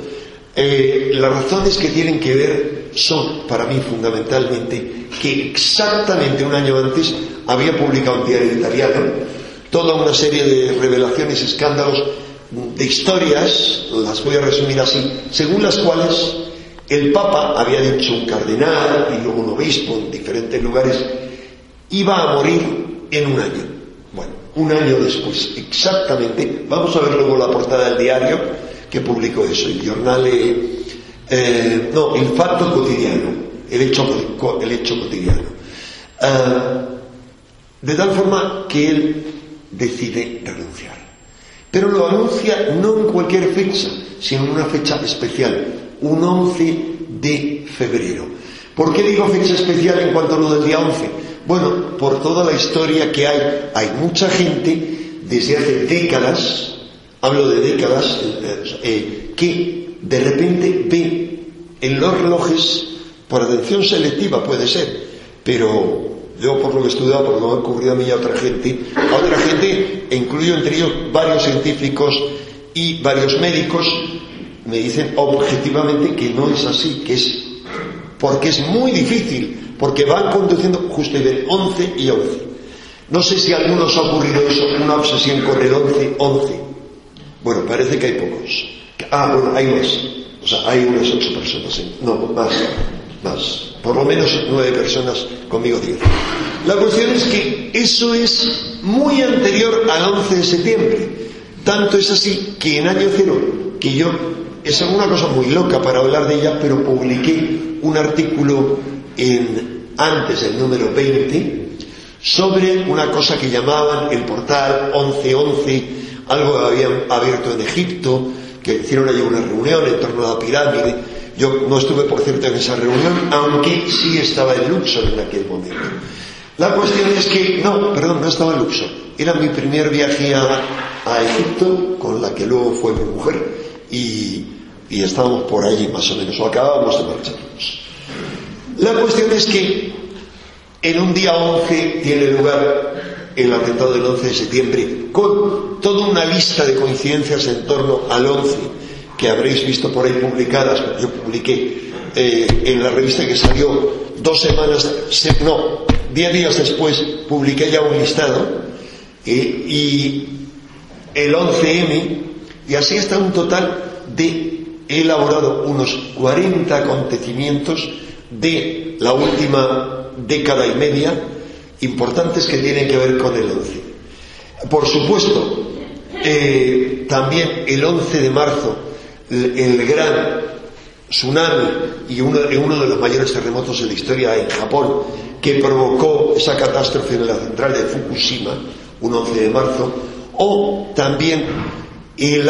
Eh, las razones que tienen que ver son, para mí fundamentalmente, que exactamente un año antes había publicado un diario italiano toda una serie de revelaciones, escándalos, de historias, las voy a resumir así, según las cuales el Papa había dicho un cardenal y luego un obispo en diferentes lugares, iba a morir en un año. Bueno, un año después, exactamente, vamos a ver luego la portada del diario que publicó eso, el Giornale, eh, no, el Facto Cotidiano, el hecho, el cotidiano. Ah, de tal forma que él decide renunciar. Pero lo anuncia no en cualquier fecha, sino en una fecha especial, un 11 de febrero. ¿Por qué digo fecha especial en cuanto a lo del día 11? Bueno, por toda la historia que hay. Hay mucha gente desde hace décadas, hablo de décadas, eh, eh, que de repente ve en los relojes, por atención selectiva puede ser, pero yo por lo que he estudiado, por lo que me han ocurrido a mí y a otra gente, a otra gente, e incluyo entre ellos varios científicos y varios médicos, me dicen objetivamente que no es así, que es porque es muy difícil, porque van conduciendo justo de 11 y 11. No sé si a algunos ha ocurrido eso, una obsesión con el 11, 11. Bueno, parece que hay pocos. Ah, bueno, hay más. O sea, hay unas ocho personas. No, más, más. Por lo menos nueve personas, conmigo diez. La cuestión es que eso es muy anterior al 11 de septiembre. Tanto es así que en año cero, que yo es una cosa muy loca para hablar de ella, pero publiqué un artículo en, antes del número 20 sobre una cosa que llamaban el portal 1111, algo que habían abierto en Egipto, que hicieron allí una reunión en torno a la pirámide. Yo no estuve, por cierto, en esa reunión, aunque sí estaba en Luxor en aquel momento. La cuestión es que, no, perdón, no estaba en Luxor. Era mi primer viaje a, a Egipto, con la que luego fue mi mujer, y y estábamos por allí más o menos, o acabábamos de marcharnos. La cuestión es que en un día 11 tiene lugar el atentado del 11 de septiembre, con toda una lista de coincidencias en torno al 11 que habréis visto por ahí publicadas, yo publiqué eh, en la revista que salió dos semanas, no, diez días después publiqué ya un listado, eh, y el 11M, y así está un total de he elaborado unos 40 acontecimientos de la última década y media importantes que tienen que ver con el 11. Por supuesto, eh, también el 11 de marzo, el, gran tsunami y uno, uno, de los mayores terremotos de la historia en Japón, que provocó esa catástrofe en la central de Fukushima, un 11 de marzo, o también el,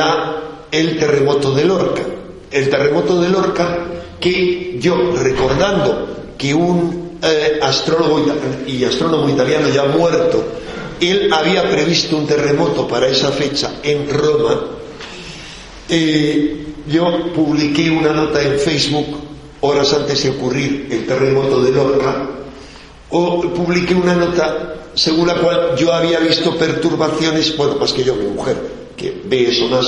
el terremoto de Lorca, el terremoto de Lorca, que yo, recordando que un eh, astrólogo y astrónomo italiano ya muerto, él había previsto un terremoto para esa fecha en Roma, eh, yo publiqué una nota en Facebook horas antes de ocurrir el terremoto de Lorca, o publiqué una nota según la cual yo había visto perturbaciones, bueno, más que yo, mi mujer, que ve eso más,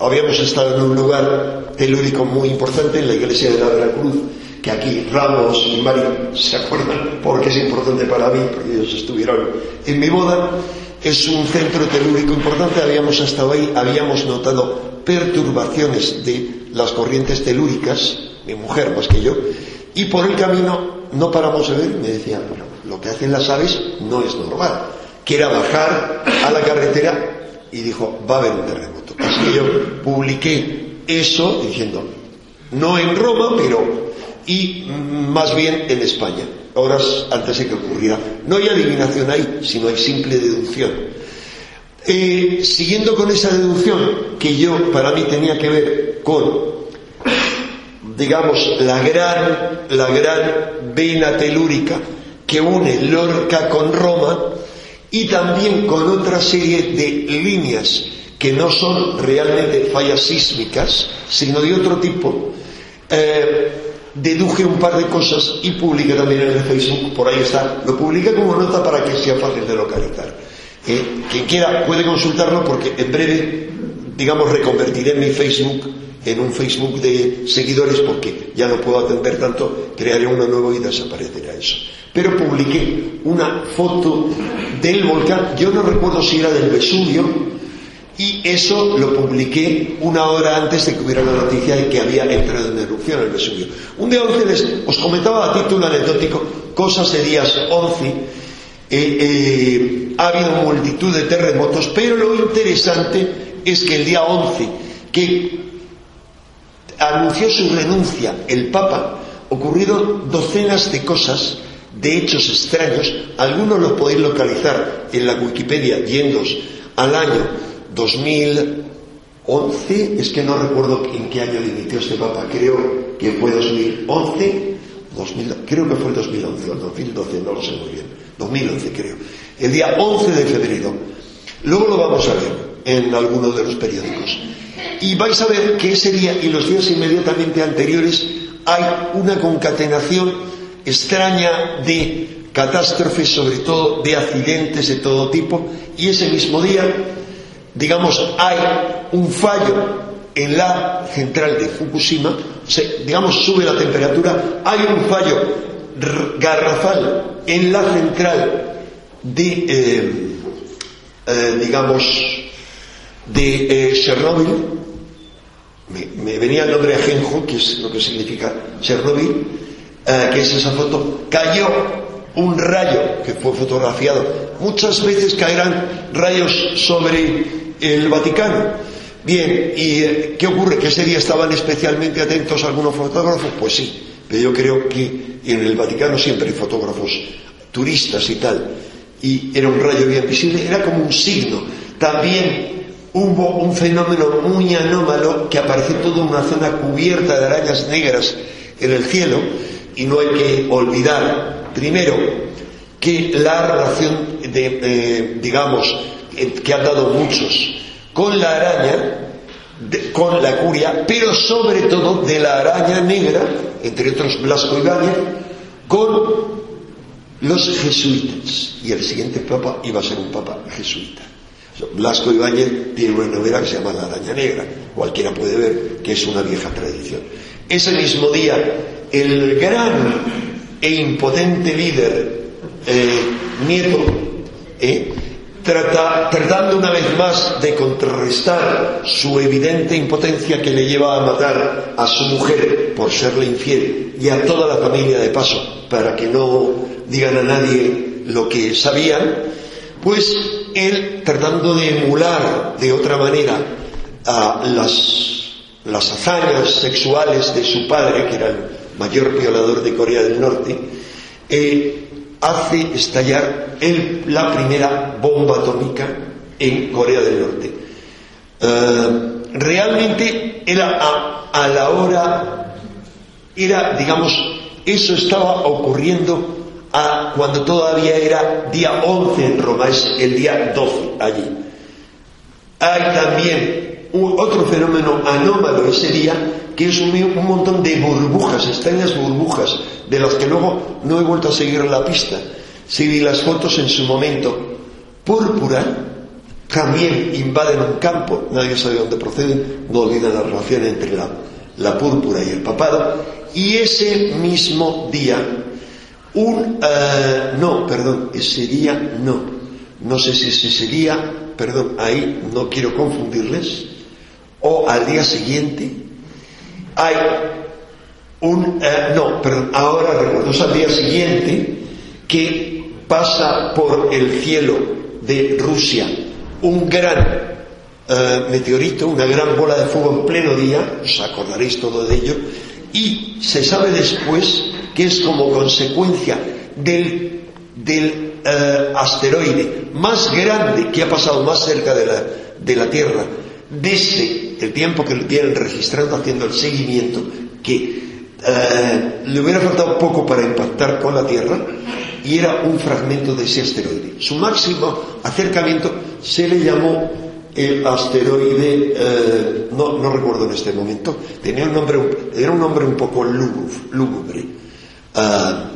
habíamos estado en un lugar telúrico muy importante, en la iglesia de la Cruz, que aquí Ramos y Mari se acuerdan porque es importante para mí, porque ellos estuvieron en mi boda, es un centro telúrico importante, habíamos estado ahí, habíamos notado perturbaciones de las corrientes telúricas, mi mujer más que yo, y por el camino no paramos de ver, me decía, bueno, lo que hacen las aves no es normal, que era bajar a la carretera y dijo, va a haber un terremoto. Así que yo publiqué eso diciendo, no en Roma, pero y más bien en España, horas antes de que ocurriera. No hay adivinación ahí, sino hay simple deducción. Eh, siguiendo con esa deducción, que yo para mí tenía que ver con, digamos, la gran, la gran vena telúrica que une Lorca con Roma, y también con otra serie de líneas que no son realmente fallas sísmicas, sino de otro tipo. Eh, deduje un par de cosas y publiqué también en el Facebook, por ahí está, lo publiqué como nota para que sea fácil de localizar. Eh, quien quiera puede consultarlo porque en breve, digamos, reconvertiré mi Facebook en un Facebook de seguidores porque ya no puedo atender tanto, crearé uno nuevo y desaparecerá eso. Pero publiqué una foto del volcán, yo no recuerdo si era del Vesubio, y eso lo publiqué una hora antes de que hubiera la noticia de que había entrado en erupción el Vesubio. Un día 11 les, os comentaba a título anecdótico cosas de días 11. Eh, eh, ha habido multitud de terremotos, pero lo interesante es que el día 11, que anunció su renuncia el Papa, ocurrieron docenas de cosas, de hechos extraños, algunos los podéis localizar en la Wikipedia yéndos al año 2011, es que no recuerdo en qué año dimitió este Papa, creo que fue 2011, 2000, creo que fue 2011 o 2012, no lo sé muy bien, 2011 creo, el día 11 de febrero. Luego lo vamos a ver en alguno de los periódicos. Y vais a ver que ese día y los días inmediatamente anteriores hay una concatenación extraña de catástrofes, sobre todo de accidentes de todo tipo, y ese mismo día, digamos, hay un fallo en la central de Fukushima, digamos, sube la temperatura, hay un fallo garrafal en la central de, eh, eh, digamos, de eh, Chernobyl, me, venía el nombre Ajenjo, que es lo que significa Chernobyl, eh, que es esa foto, cayó un rayo que fue fotografiado. Muchas veces caerán rayos sobre el Vaticano. Bien, ¿y eh, qué ocurre? ¿Que ese día estaban especialmente atentos algunos fotógrafos? Pues sí, pero yo creo que en el Vaticano siempre hay fotógrafos turistas y tal. Y era un rayo bien visible, era como un signo. También hubo un fenómeno muy anómalo que apareció toda una zona cubierta de arañas negras en el cielo y no hay que olvidar, primero, que la relación de, eh, digamos, que han dado muchos con la araña, con la curia, pero sobre todo de la araña negra, entre otros Blasco Ibáñez, con los jesuitas. Y el siguiente papa iba a ser un papa jesuita. Blasco Ibáñez tiene una novela que se llama La araña negra. Cualquiera puede ver que es una vieja tradición. Ese mismo día, el gran e impotente líder eh, Nieto, eh, tratando una vez más de contrarrestar su evidente impotencia que le lleva a matar a su mujer por serle infiel y a toda la familia de paso para que no digan a nadie lo que sabían, pues él tratando de emular de otra manera las, las hazañas sexuales de su padre, que era el mayor violador de Corea del Norte, eh, hace estallar la primera bomba atómica en Corea del Norte. Eh, realmente era a, a la hora, era, digamos, eso estaba ocurriendo cuando todavía era día 11 en Roma, es el día 12 allí. Hay también otro fenómeno anómalo ese día, que es un, un, montón de burbujas, extrañas burbujas, de las que luego no he vuelto a seguir la pista. Si vi las fotos en su momento, púrpura, también invaden un campo, nadie sabe dónde proceden, no olvidan la relación entre la púrpura y el papado, Y ese mismo día, un... eh, no, perdón, ese día no. No sé si ese día, perdón, ahí no quiero confundirles, o al día siguiente, hay un... eh, no, perdón, ahora recuerdo, es al día siguiente que pasa por el cielo de Rusia un gran eh, meteorito, una gran bola de fuego en pleno día, os acordaréis todo de ello, y se sabe después que es como consecuencia del, del eh, asteroide más grande que ha pasado más cerca de la, de la Tierra desde el tiempo que lo tienen registrando haciendo el seguimiento, que eh, le hubiera faltado poco para impactar con la Tierra y era un fragmento de ese asteroide. Su máximo acercamiento se le llamó el asteroide, eh, no, no, recuerdo en este momento, tenía un nombre, era un nombre un poco lúgubre. Uh,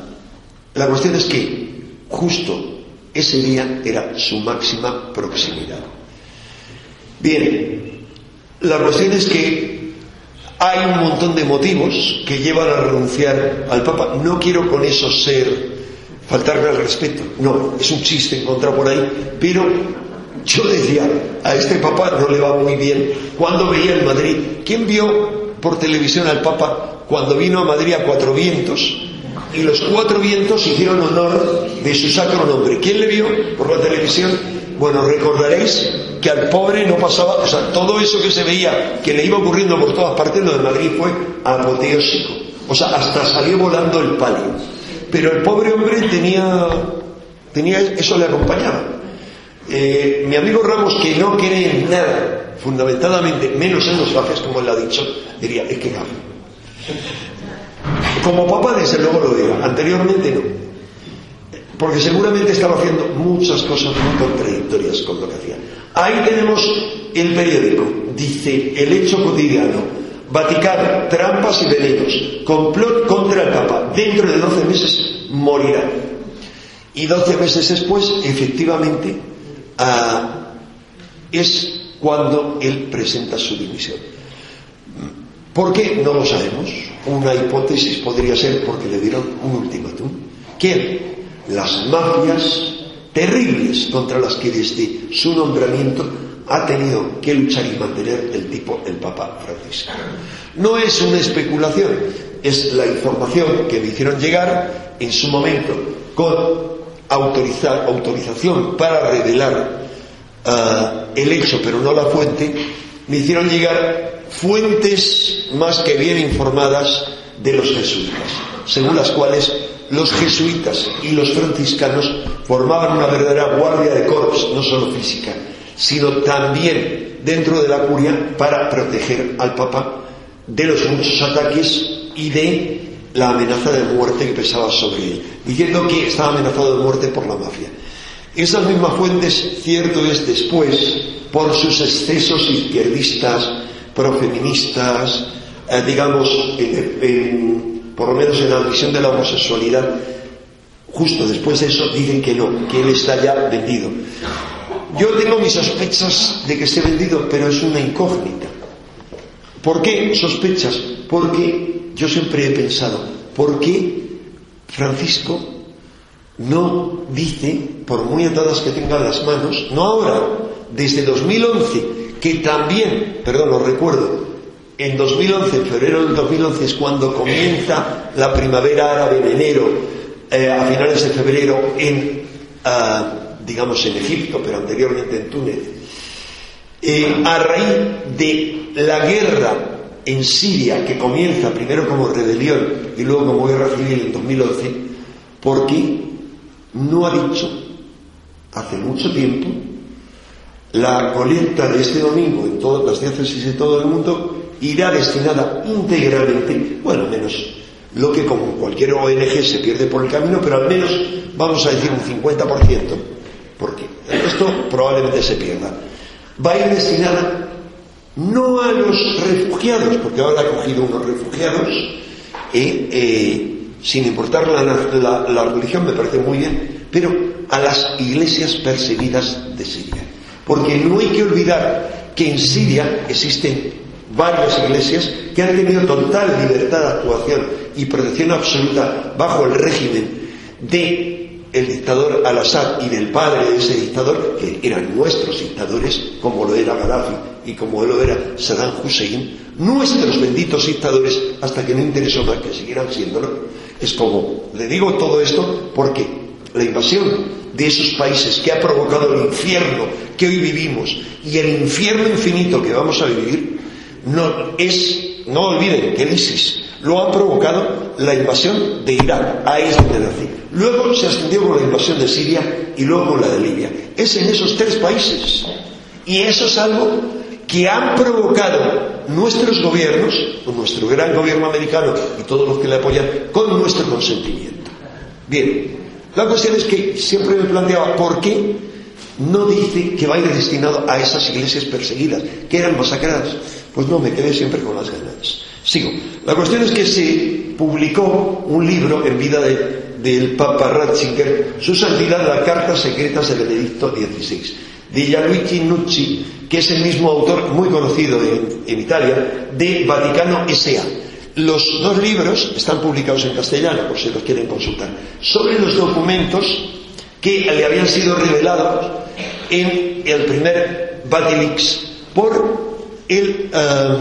la cuestión es que justo ese día era su máxima proximidad. Bien, la cuestión es que hay un montón de motivos que llevan a renunciar al Papa. No quiero con eso ser faltarle al respeto, no, es un chiste encontrado por ahí, pero yo decía, a este Papa no le va muy bien. Cuando veía en Madrid, ¿quién vio por televisión al Papa cuando vino a Madrid a Cuatro Vientos? Y los cuatro vientos hicieron honor de su sacro nombre. ¿Quién le vio por la televisión? Bueno, recordaréis que al pobre no pasaba, o sea, todo eso que se veía, que le iba ocurriendo por todas partes, lo de Madrid fue apoteósico. O sea, hasta salió volando el palio. Pero el pobre hombre tenía, tenía eso le acompañaba. Eh, mi amigo Ramos, que no cree en nada, fundamentalmente, menos en los gajes, como él ha dicho, diría, es que gafe. Como papa, desde luego lo diga, anteriormente no. Porque seguramente estaba haciendo muchas cosas muy contradictorias con lo que hacía. Ahí tenemos el periódico, dice el hecho cotidiano, Vaticano, trampas y venenos, complot contra el Papa, dentro de 12 meses morirá. Y 12 meses después, efectivamente, ah, es cuando él presenta su dimisión. ¿Por qué? No lo sabemos. Una hipótesis podría ser porque le dieron un ultimátum. ¿Quién? Las mafias terribles contra las que desde su nombramiento ha tenido que luchar y mantener el tipo, el Papa Francisco. No es una especulación, es la información que me hicieron llegar en su momento con autorizar, autorización para revelar uh, el hecho, pero no la fuente, me hicieron llegar fuentes más que bien informadas de los jesuitas, según las cuales los jesuitas y los franciscanos formaban una verdadera guardia de corps, no solo física, sino también dentro de la curia para proteger al Papa de los muchos ataques y de la amenaza de muerte que pesaba sobre él, diciendo que estaba amenazado de muerte por la mafia. Esas mismas fuentes, cierto es después, por sus excesos izquierdistas, profeministas, eh, digamos, en, por lo menos en la admisión de la homosexualidad, justo después de eso dicen que no, que él está ya vendido. Yo tengo mis sospechas de que esté vendido, pero es una incógnita. ¿Por qué sospechas? Porque yo siempre he pensado, ¿por qué Francisco no dice, por muy atadas que tengan las manos, no ahora, desde 2011, que también, perdón, lo recuerdo, en 2011, en febrero del 2011 es cuando comienza la primavera árabe en enero, eh, a finales de febrero en, uh, digamos, en Egipto, pero anteriormente en Túnez. Eh, a raíz de la guerra en Siria, que comienza primero como rebelión y luego como guerra civil en 2011, porque no ha dicho hace mucho tiempo la colecta de este domingo en todas las diócesis de todo el mundo irá destinada íntegramente, bueno, menos lo que como cualquier ONG se pierde por el camino, pero al menos vamos a decir un 50%, porque esto probablemente se pierda. Va a ir destinada no a los refugiados, porque ahora ha cogido unos refugiados, eh, eh, sin importar la, la religión, me parece muy bien, pero a las iglesias perseguidas de Siria. Porque no hay que olvidar que en Siria existen varias iglesias que han tenido total libertad de actuación y protección absoluta bajo el régimen de el dictador Al-Assad y del padre de ese dictador, que eran nuestros dictadores, como lo era Gaddafi y como lo era Saddam Hussein, nuestros benditos dictadores, hasta que no interesó más que siguieran siéndolo. Es como, le digo todo esto porque la invasión de esos países que ha provocado el infierno que hoy vivimos y el infierno infinito que vamos a vivir, no es, no olviden que el ISIS lo ha provocado la invasión de Irak, ahí es donde nací. Luego se extendió con la invasión de Siria y luego con la de Libia. Es en esos tres países. Y eso es algo que han provocado nuestros gobiernos, nuestro gran gobierno americano y todos los que le apoyan, con nuestro consentimiento. Bien, la cuestión es que siempre me planteaba por qué no dice que va a ir destinado a esas iglesias perseguidas, que eran masacradas. Pues no, me quedé siempre con las ganas. Sigo. La cuestión es que se publicó un libro en vida del Papa Ratzinger, Su Santidad, las Cartas Secretas de Benedicto XVI, de Gianluigi Nucci, que es el mismo autor muy conocido en, en Italia, de Vaticano S.A. Los dos libros están publicados en castellano, por si los quieren consultar, sobre los documentos que le habían sido revelados en el primer Batilix por el eh,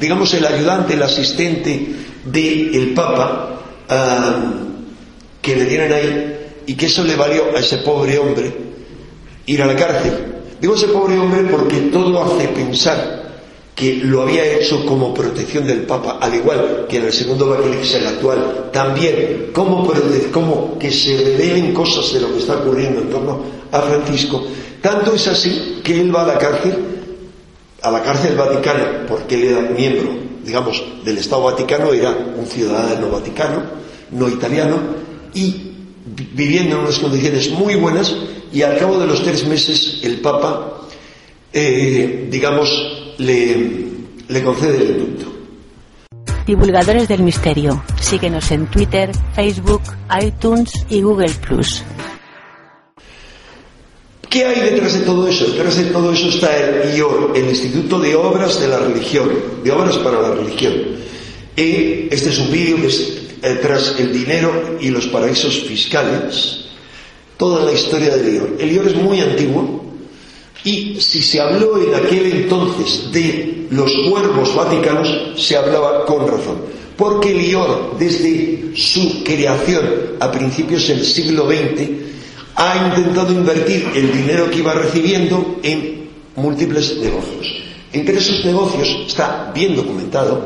digamos, el ayudante, el asistente del Papa, ah, que le dieron ahí, y que eso le valió a ese pobre hombre ir a la cárcel. Digo ese pobre hombre porque todo hace pensar que lo había hecho como protección del Papa, al igual que en el segundo Baquilix, el actual, también como, como que se revelen cosas de lo que está ocurriendo en torno a Francisco. Tanto es así que él va a la cárcel a la cárcel vaticana porque él era miembro, digamos, del Estado Vaticano, era un ciudadano vaticano, no italiano, y viviendo en unas condiciones muy buenas, y al cabo de los tres meses el Papa, eh, digamos, le, le concede el indulto. Divulgadores del Misterio. Síguenos en Twitter, Facebook, iTunes y Google Plus. ¿Qué hay detrás de todo eso? Detrás de todo eso está el IOR, el Instituto de Obras de la Religión, de Obras para la Religión. Y este es un vídeo que es eh, tras el dinero y los paraísos fiscales, toda la historia del IOR. El IOR es muy antiguo y si se habló en aquel entonces de los cuervos vaticanos, se hablaba con razón. Porque el IOR, desde su creación a principios del siglo XX, ha intentado invertir el dinero que iba recibiendo en múltiples negocios. Entre esos negocios está bien documentado,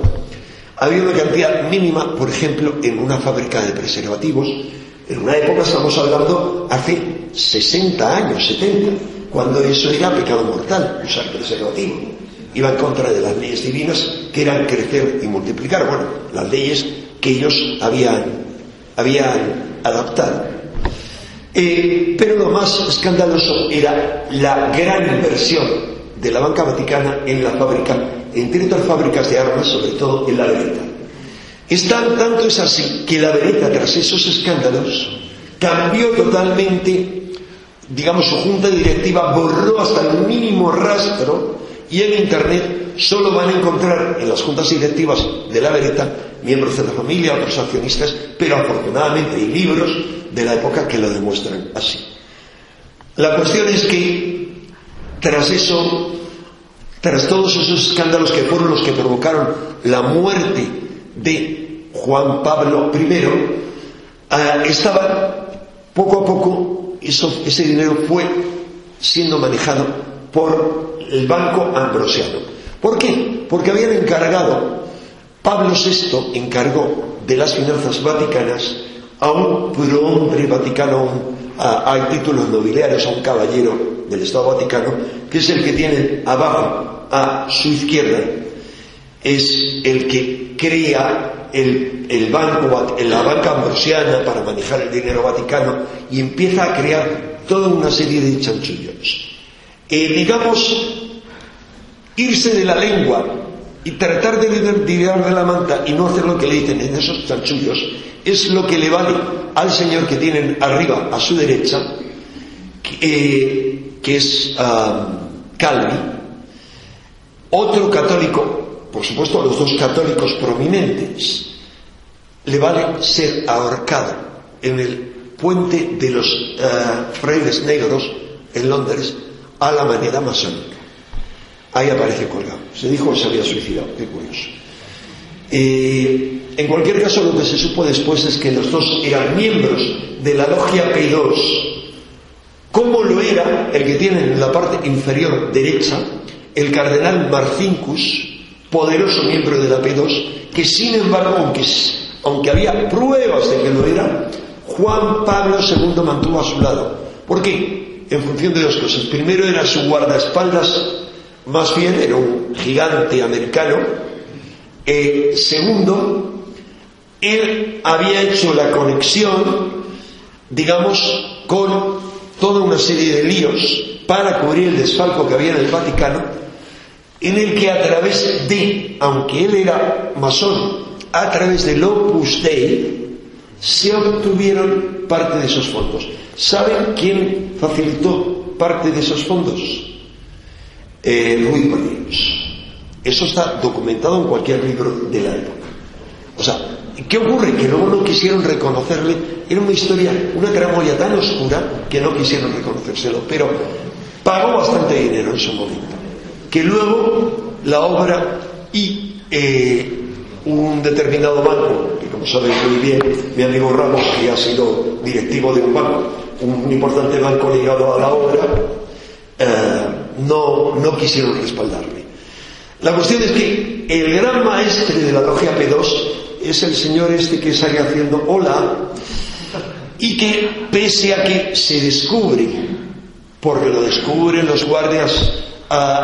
había una cantidad mínima, por ejemplo, en una fábrica de preservativos, en una época estamos hablando hace 60 años, 70, cuando eso era pecado mortal, usar preservativo. Iba en contra de las leyes divinas que eran crecer y multiplicar, bueno, las leyes que ellos habían, habían adaptado. Eh, pero lo más escandaloso era la gran inversión de la banca vaticana en la fábrica, entre otras fábricas de armas, sobre todo en la Vereta. tanto es así que la Vereta, tras esos escándalos, cambió totalmente, digamos, su junta directiva borró hasta el mínimo rastro y en Internet solo van a encontrar en las juntas directivas de la Vereta miembros de la familia, otros accionistas, pero afortunadamente hay libros de la época que lo demuestran así. La cuestión es que tras eso, tras todos esos escándalos que fueron los que provocaron la muerte de Juan Pablo I, ah, estaba poco a poco ese dinero fue siendo manejado por el Banco Ambrosiano. ¿Por qué? Porque habían encargado, Pablo VI encargó de las finanzas vaticanas a un hombre vaticano, a, hay títulos nobiliarios, a un caballero del Estado Vaticano, que es el que tiene abajo, a su izquierda, es el que crea el, banco, la banca ambrosiana para manejar el dinero vaticano y empieza a crear toda una serie de chanchullos. Eh, digamos, irse de la lengua y tratar de tirar de la manta y no hacer lo que le dicen en esos chanchullos es lo que le vale al señor que tienen arriba a su derecha, que, eh, es um, Calvi, otro católico por supuesto a los dos católicos prominentes, le vale ser ahorcado en el puente de los uh, frailes negros en Londres a la manera masónica. Ahí aparece colgado. Se dijo que se había suicidado. Qué curioso. Eh, en cualquier caso, lo que se supo después es que los dos eran miembros de la logia P2, como lo era el que tiene en la parte inferior derecha el cardenal Marcincus, poderoso miembro de la P2, que sin embargo, aunque, había pruebas de que lo era, Juan Pablo II mantuvo a su lado. ¿Por qué? En función de dos cosas. Primero era su guardaespaldas, más bien era un gigante americano. Eh, segundo, él había hecho la conexión, digamos, con toda una serie de líos para cubrir el desfalco que había en el Vaticano, en el que a través de, aunque él era masón, a través del Opus Dei, se obtuvieron parte de esos fondos. ¿Saben quién facilitó parte de esos fondos? Eh, Louis Eso está documentado en cualquier libro de la época. O sea, ¿Qué ocurre? Que luego no quisieron reconocerle. Era una historia, una tramoya tan oscura que no quisieron reconocérselo. Pero pagó bastante dinero en su momento. Que luego la obra y eh, un determinado banco, que como saben muy bien, mi amigo Ramos, que ha sido directivo de un banco, un importante banco ligado a la obra, eh, no, no quisieron respaldarle. La cuestión es que el gran maestre de la logia P2 es el señor este que sale haciendo hola y que pese a que se descubre, porque lo descubren los guardias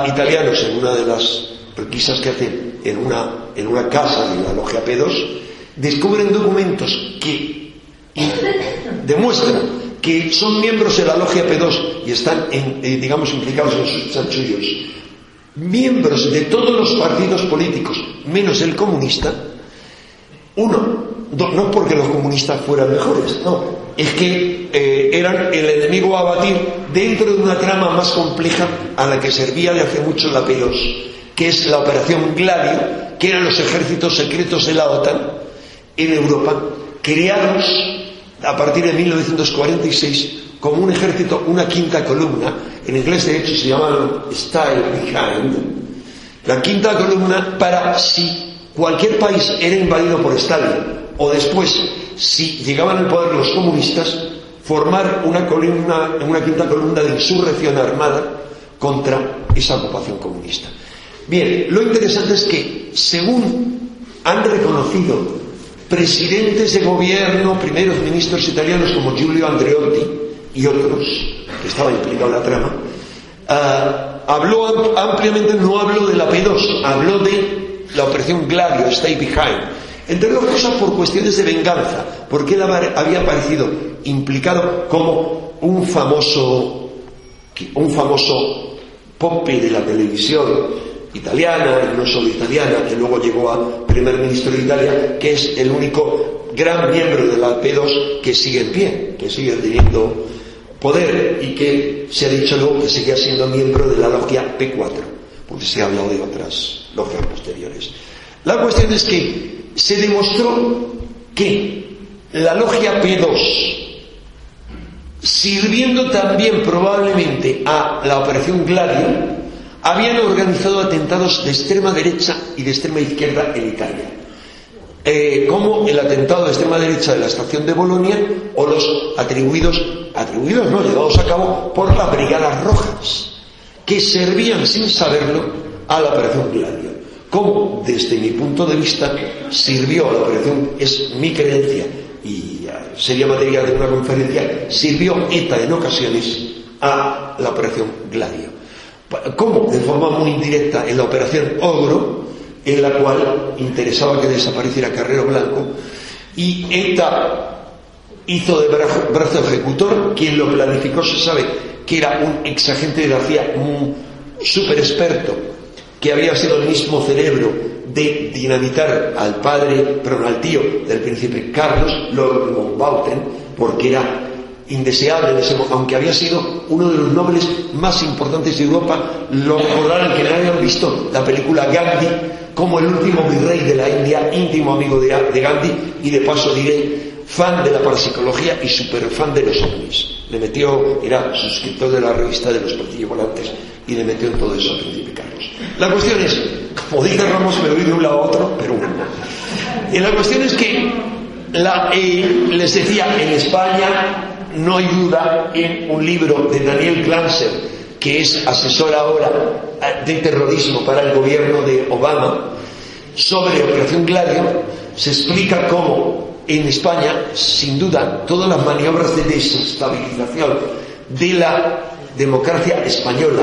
italianos en una de las requisas que hacen en una, en una casa de la logia P2, descubren documentos que demuestran que son miembros de la logia P2 y están, en, eh, digamos, implicados en sus chanchullos, miembros de todos los partidos políticos, menos el comunista, uno, no porque los comunistas fueran mejores, no, es que eh, eran el enemigo a batir dentro de una trama más compleja a la que servía de hace mucho la P2, que es la Operación Gladio, que eran los ejércitos secretos de la OTAN en Europa, creados a partir de 1946 como un ejército, una quinta columna, en inglés de hecho se llama Style Behind, la quinta columna para si Cualquier país era invadido por Stalin o después, si llegaban al poder los comunistas, formar una, columna, una quinta columna de insurrección armada contra esa ocupación comunista. Bien, lo interesante es que, según han reconocido presidentes de gobierno, primeros ministros italianos como Giulio Andreotti y otros, que estaban implicados en la trama, uh, habló ampliamente, no habló de la P2, habló de la operación Gladio, Stay Behind, entre otras cosas por cuestiones de venganza, porque él había aparecido implicado como un famoso, un famoso pope de la televisión italiana, no solo italiana, que luego llegó a primer ministro de Italia, que es el único gran miembro de la P2 que sigue en pie, que sigue teniendo poder y que se ha dicho luego que sigue siendo miembro de la logia P4, porque se ha hablado de otras logias posteriores. La cuestión es que se demostró que la logia P2, sirviendo también probablemente a la operación Gladio, habían organizado atentados de extrema derecha y de extrema izquierda en Italia. Eh, como el atentado de extrema derecha de la estación de Bolonia o los atribuidos, atribuidos no, llevados a cabo por las Brigadas Rojas, que servían sin saberlo a la operación Gladio. Como, desde mi punto de vista, sirvió a la operación, es mi creencia, y sería materia de una conferencia, sirvió ETA en ocasiones a la operación Gladio. Como, de forma muy indirecta, en la operación Ogro, en la cual interesaba que desapareciera Carrero Blanco, y ETA hizo de brazo, ejecutor, quien lo planificó se sabe que era un exagente de la CIA, un súper experto que había sido el mismo cerebro de dinamitar al padre, pero al tío del príncipe Carlos, Lord Mountbatten, porque era indeseable, aunque había sido uno de los nobles más importantes de Europa, lo recordarán que no hayan visto la película Gandhi como el último virrey de la India, íntimo amigo de, Gandhi, y de paso diré, fan de la parapsicología y super fan de los ovnis. Le metió, era suscriptor de la revista de los platillos volantes, y le metió todo eso a Príncipe Carlos. La cuestión es, como dice Ramos, me voy de un lado a otro, pero bueno. Y la cuestión es que la, eh, les decía, en España no hay duda en un libro de Daniel Glanser, que es asesor ahora eh, de terrorismo para el gobierno de Obama, sobre Operación Gladio, se explica cómo en España, sin duda, todas las maniobras de desestabilización de la democracia española,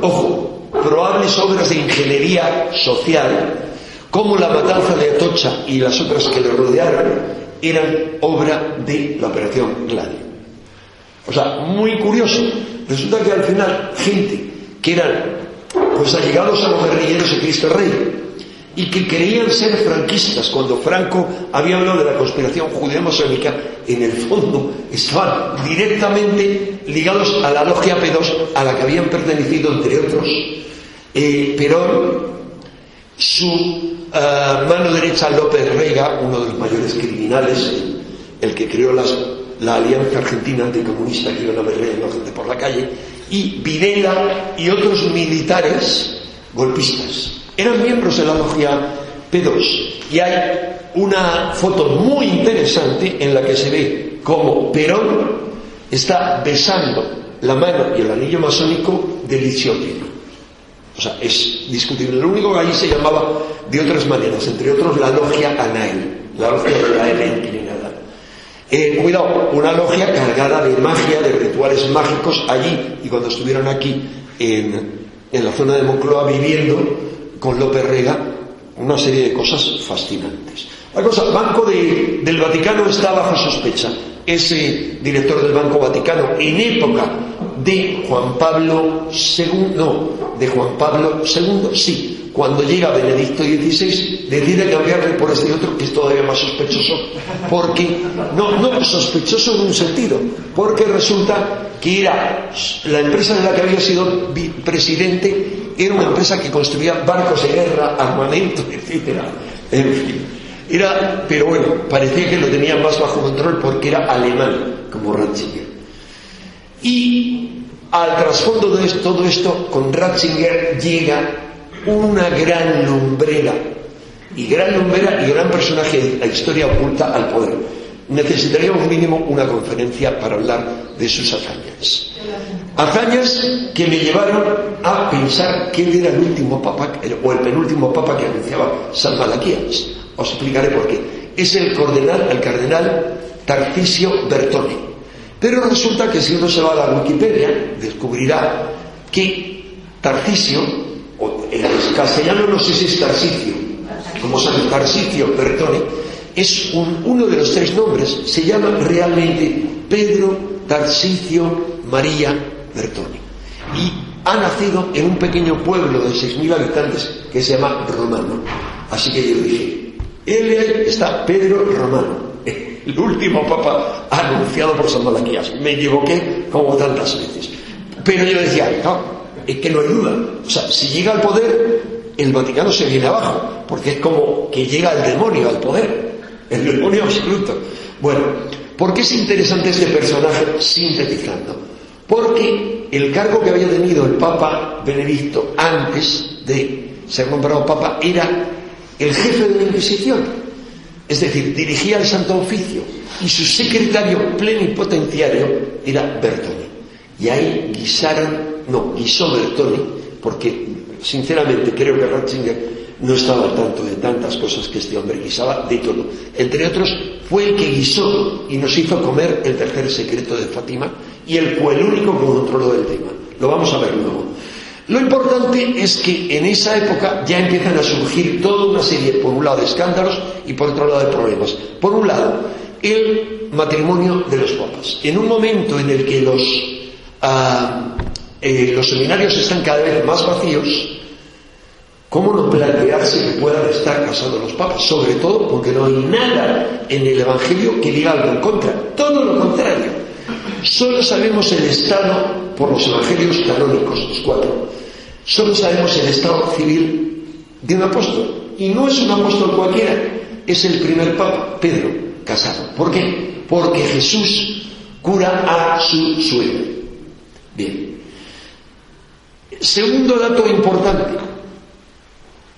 ojo, probables obras de ingeniería social, como la matanza de Atocha y las otras que le rodearon, eran obra de la Operación Gladio. O sea, muy curioso. Resulta que al final, gente que eran pues allegados a los guerrilleros de Cristo Rey y que creían ser franquistas. Cuando Franco había hablado de la conspiración judeo-masónica, en el fondo estaban directamente ligados a la logia P2 a la que habían pertenecido, entre otros, eh, Perón, su eh, mano derecha López Rega, uno de los mayores criminales, el que creó las la Alianza Argentina Anticomunista que iban a ver por la calle, y Videla y otros militares golpistas. Eran miembros de la logia P2. Y hay una foto muy interesante en la que se ve como Perón está besando la mano y el anillo masónico de Liciotti. O sea, es discutible. Lo único que allí se llamaba de otras maneras, entre otros la logia Anael, la logia de la L inclinada. Eh, cuidado, una logia cargada de magia, de rituales mágicos allí, y cuando estuvieron aquí en, la zona de Moncloa viviendo con López Rega, una serie de cosas fascinantes. La cosa, Banco del Vaticano está bajo sospecha. Ese director del Banco Vaticano, en época de Juan Pablo II, no, de Juan Pablo II, sí, cuando llega Benedicto XVI, decide cambiarle por este otro que es todavía más sospechoso, porque, no, no sospechoso en un sentido, porque resulta que era la empresa de la que había sido presidente, era una empresa que construía barcos de guerra, armamento, etc. En fin. Era, pero bueno, parecía que lo tenía más bajo control porque era alemán, como Ratzinger. Y al trasfondo de todo esto, con Ratzinger llega una gran lumbrera, y gran lumbrera y gran personaje de la historia oculta al poder. Necesitaríamos mínimo una conferencia para hablar de sus hazañas. Hazañas que me llevaron a pensar que él era el último papa, o el penúltimo papa que anunciaba San Malaquías. Os explicaré por qué. Es el cardenal, el cardenal Tarcisio Bertone. Pero resulta que si uno se va a la Wikipedia, descubrirá que Tarcisio en castellano no sé si es Tarsicio, como San Tarsicio Bertone, es uno de los tres nombres, se llama realmente Pedro Tarsicio María Bertone. Y ha nacido en un pequeño pueblo de 6.000 habitantes que se llama Romano. Así que yo dije, él está Pedro Romano, el último papa anunciado por San Malaquías. Me equivoqué como tantas veces. Pero yo decía, no, es que no hay duda. O sea, si llega al poder, el Vaticano se viene abajo, porque es como que llega el demonio al poder, el demonio absoluto. Bueno, ¿por qué es interesante este personaje sintetizando? Porque el cargo que había tenido el Papa Benedicto antes de ser nombrado Papa era el jefe de la Inquisición. Es decir, dirigía el Santo Oficio y su secretario plenipotenciario era Bertone. Y ahí guisaron no, guisó Bertoni, porque sinceramente creo que Ratzinger no estaba al tanto de tantas cosas que este hombre guisaba, de todo. Entre otros, fue el que guisó y nos hizo comer el tercer secreto de Fátima y el fue el único que controló el tema. Lo vamos a ver luego. Lo importante es que en esa época ya empiezan a surgir toda una serie, por un lado, de escándalos y por otro lado, de problemas. Por un lado, el matrimonio de los papas. En un momento en el que los ah, eh, los seminarios están cada vez más vacíos, ¿cómo no plantearse que puedan estar casados los papas? Sobre todo porque no hay nada en el Evangelio que diga algo en contra, todo lo contrario. Solo sabemos el estado, por los evangelios canónicos, los cuatro, solo sabemos el estado civil de un apóstol. Y no es un apóstol cualquiera, es el primer papa, Pedro, casado. ¿Por qué? Porque Jesús cura a su suegro. Bien. Segundo dato importante.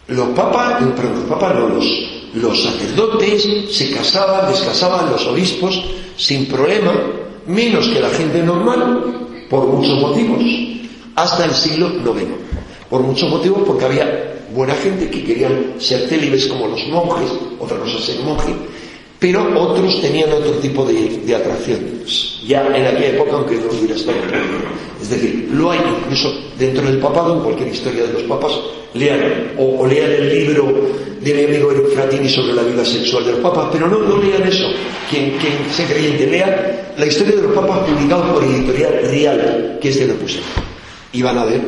Los papas, perdón, los papas no, los, los sacerdotes se casaban, descasaban los obispos sin problema, menos que la gente normal, por muchos motivos, hasta el siglo IX. Por muchos motivos, porque había buena gente que querían ser célibes como los monjes, otra cosa ser monje, pero otros tenían otro tipo de, atracciones, ya en aquella época, aunque no hubiera estado. Es decir, lo hay incluso dentro del papado, en cualquier historia de los papas, lean, o, lean el libro de mi amigo Eric Fratini sobre la vida sexual de los papas, pero no, no lean eso, quien, quien se creyente, lean la historia de los papas publicado por Editorial Real, que es de puse y van a ver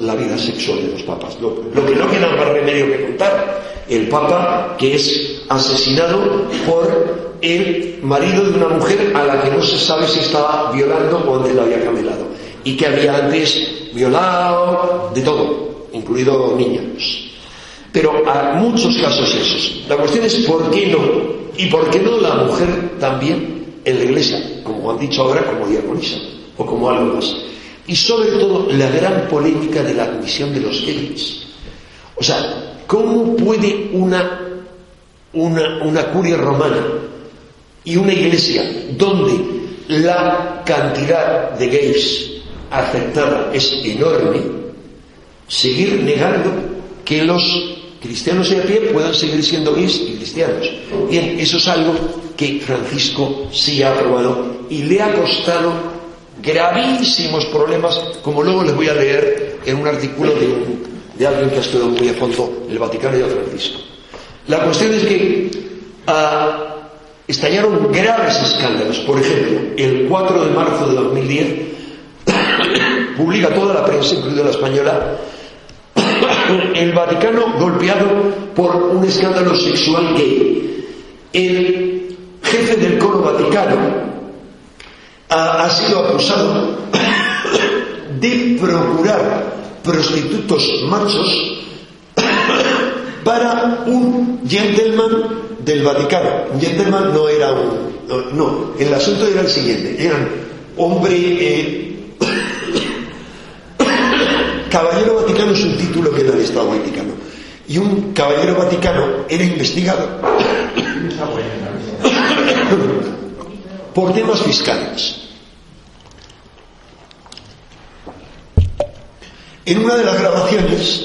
la vida sexual de los papas. Lo, lo que no queda más remedio que contar el Papa que es asesinado por el marido de una mujer a la que no se sabe si estaba violando o antes la había camelado y que había antes violado, de todo, incluido niños. Pero hay muchos casos esos. La cuestión es por qué no, y por qué no la mujer también en la iglesia, como han dicho ahora, como diaconisa o como algo más. Y sobre todo la gran polémica de la admisión de los gays. O sea, ¿Cómo puede una, una, curia romana y una iglesia donde la cantidad de gays aceptada es enorme, seguir negando que los cristianos de a pie puedan seguir siendo gays y cristianos? Bien, eso es algo que Francisco sí ha aprobado y le ha costado gravísimos problemas, como luego les voy a leer en un artículo de un de alguien que ha estudiado muy a fondo el Vaticano y a Francisco. La cuestión es que ah, estallaron graves escándalos. Por ejemplo, el 4 de marzo de 2010 publica toda la prensa, incluida la española, el Vaticano golpeado por un escándalo sexual gay. El jefe del coro vaticano ha sido acusado de procurar prostitutos machos para un gentleman del Vaticano. Un gentleman no era un... No, el asunto era el siguiente. Eran hombre... Eh, caballero Vaticano es un título que da el Estado Vaticano. Y un caballero Vaticano era investigado por temas fiscales. En una de las grabaciones,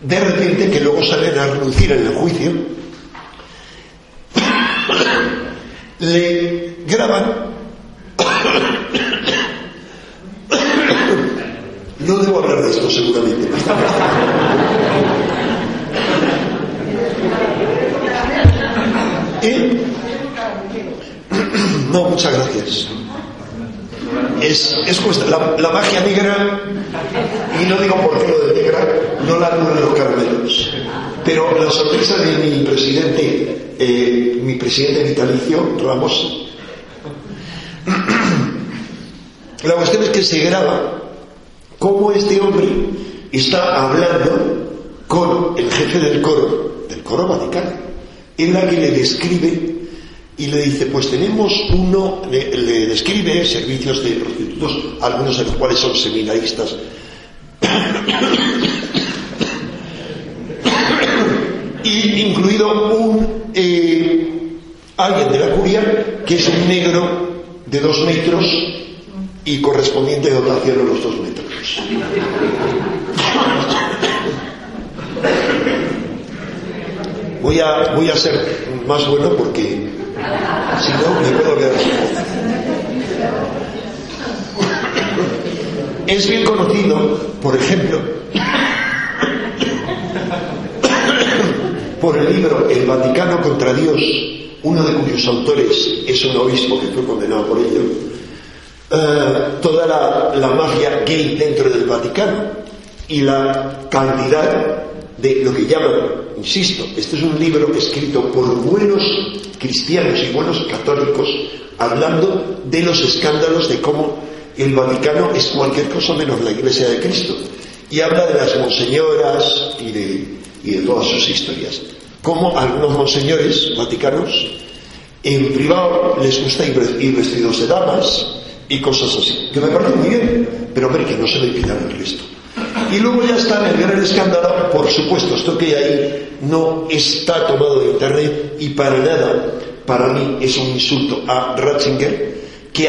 de repente, que luego salen a reducir en el juicio, le graban no debo hablar de esto seguramente ¿Eh? no muchas gracias es, es la, la, magia negra, y no digo por qué lo de negra, no la de los caramelos. Pero la sorpresa de mi presidente, eh, mi presidente vitalicio, Ramos, la cuestión es que se graba cómo este hombre está hablando con el jefe del coro, del coro vaticano, en la que le describe y le dice, pues tenemos uno, le, describe servicios de prostitutos, algunos de los cuales son seminaristas. y incluido un eh, alguien de la curia que es un negro de dos metros y correspondiente dotación a los dos metros. Voy a, voy a ser más bueno porque si no, me puedo quedar Es bien conocido, por ejemplo, por el libro El Vaticano contra Dios, uno de cuyos autores es un obispo que fue condenado por ello, eh, toda la, la magia gay dentro del Vaticano y la cantidad de lo que llaman, insisto, este es un libro escrito por buenos cristianos y buenos católicos hablando de los escándalos de cómo el Vaticano es cualquier cosa menos la Iglesia de Cristo. Y habla de las monseñoras y de, y de todas sus historias. Como algunos monseñores vaticanos en privado les gusta ir vestidos de damas y cosas así, que me parece muy bien, pero hombre, que no se le pidan el resto. Y luego ya está el gran escándalo, por supuesto, esto que hay ahí no está tomado de internet y para nada, para mí es un insulto a Ratzinger, que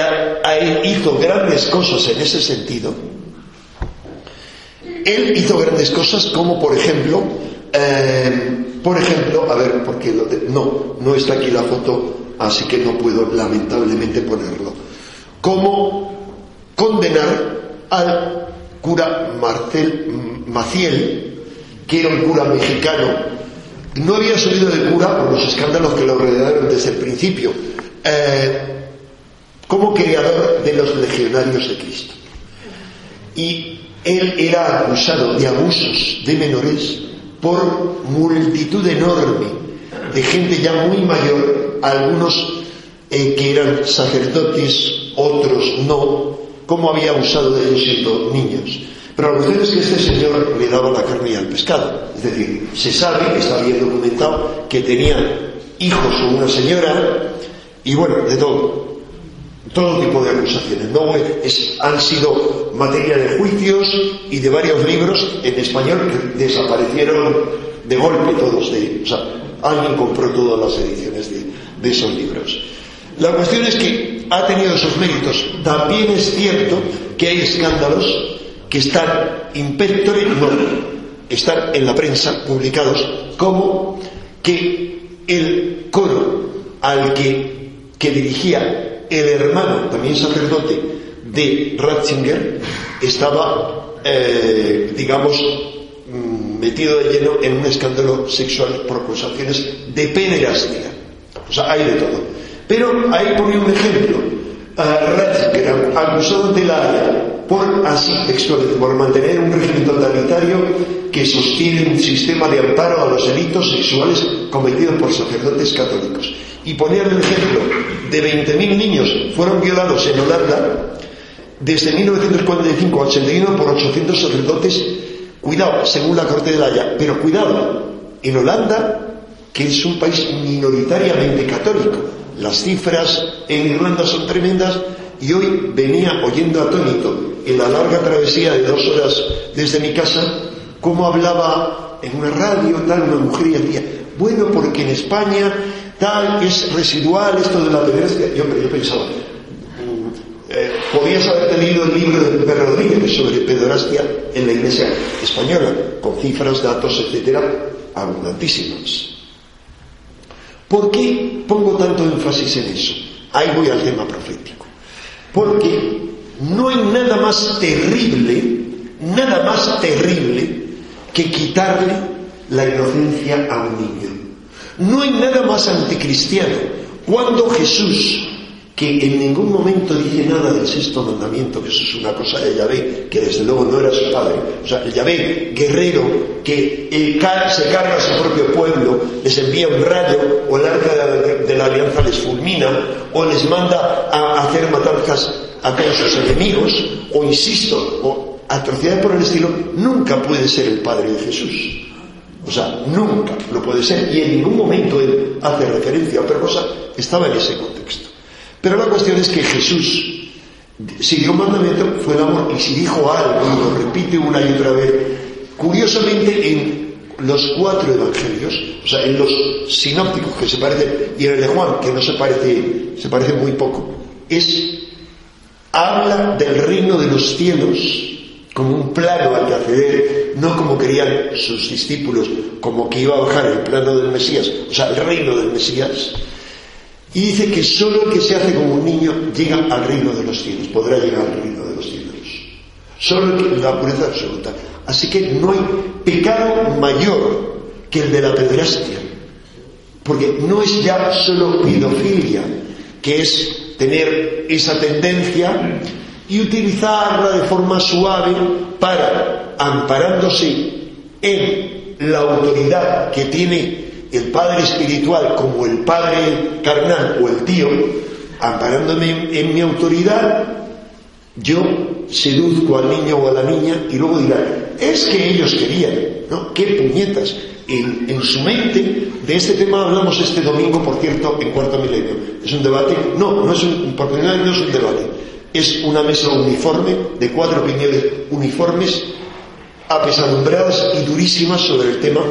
hizo grandes cosas en ese sentido. Él hizo grandes cosas como, por ejemplo, eh, por ejemplo, a ver, porque no, no está aquí la foto, así que no puedo lamentablemente ponerlo. Como condenar al cura Marcel Maciel, que era un cura mexicano, no había salido de cura por los escándalos que lo rodearon desde el principio. Eh, como creador de los legionarios de Cristo. Y él era acusado de abusos de menores por multitud enorme de gente ya muy mayor, algunos eh, que eran sacerdotes, otros no, como había abusado de ellos siendo niños. Pero la cuestión es que este señor le daba la carne y al pescado. Es decir, se sabe, está bien documentado, que tenía hijos con una señora y bueno, de todo todo tipo de acusaciones. No han sido materia de juicios y de varios libros en español que desaparecieron de golpe todos de o sea, alguien compró todas las ediciones de, de esos libros. La cuestión es que ha tenido esos méritos. También es cierto que hay escándalos que están impectore, no, están en la prensa publicados, como que el coro al que, que dirigía el hermano, también sacerdote, de Ratzinger, estaba, eh, digamos, mm, metido de lleno en un escándalo sexual por acusaciones de pederastia. O sea, hay de todo. Pero ahí ponía un ejemplo. Ratzinger, acusado de la por así por mantener un régimen totalitario que sostiene un sistema de amparo a los delitos sexuales cometidos por sacerdotes católicos y poner el ejemplo de 20.000 niños fueron violados en Holanda desde 1945 a 81 por 800 sacerdotes, cuidado, según la Corte de la Haya, pero cuidado, en Holanda, que es un país minoritariamente católico, las cifras en Irlanda son tremendas y hoy venía oyendo atónito en la larga travesía de dos horas desde mi casa cómo hablaba en una radio tal una mujer y decía, bueno, porque en España tal es residual esto de la pederastia. Yo, yo pensaba, mm, eh, podías haber leído el libro de Pepe Rodríguez sobre pederastia en la iglesia española, con cifras, datos, etcétera, abundantísimas. ¿Por qué pongo tanto énfasis en eso? Ahí voy al tema profético. Porque no hay nada más terrible, nada más terrible que quitarle la inocencia a un niño. No hay nada más anticristiano cuando Jesús, que en ningún momento dice nada del sexto mandamiento, que eso es una cosa de Yahvé, que desde luego no era su padre, o sea, el Yahvé guerrero que se carga a su propio pueblo, les envía un rayo, o el arca de la, alianza les fulmina, o les manda a hacer matanzas a todos sus enemigos, o insisto, o atrocidades por el estilo, nunca puede ser el padre de Jesús. O sea, nunca lo puede ser. Y en ningún momento él hace referencia a otra cosa, estaba en ese contexto. Pero la cuestión es que Jesús, si dio un mandamiento, fue el amor. Y si dijo algo, lo repite una y otra vez, curiosamente en los cuatro evangelios, o sea, en los sinópticos que se parecen, y en el de Juan, que no se parece, se parece muy poco, es, habla del reino de los cielos como un plano al que acceder, no como querían sus discípulos, como que iba a bajar el plano del Mesías, o sea, el reino del Mesías. Y dice que solo el que se hace como un niño llega al reino de los cielos, podrá llegar al reino de los cielos. Solo la pureza absoluta. Así que no hay pecado mayor que el de la pederastia. Porque no es ya solo pedofilia, que es tener esa tendencia y utilizarla de forma suave para, amparándose en la autoridad que tiene el padre espiritual como el padre carnal o el tío, amparándome en, mi autoridad, yo seduzco al niño o a la niña y luego dirán, es que ellos querían, ¿no? ¡Qué puñetas! En, en, su mente, de este tema hablamos este domingo, por cierto, en cuarto milenio. ¿Es un debate? No, no es un, porque no es un debate. Es una mesa uniforme de cuatro opiniones uniformes, apesadumbradas y durísimas sobre el tema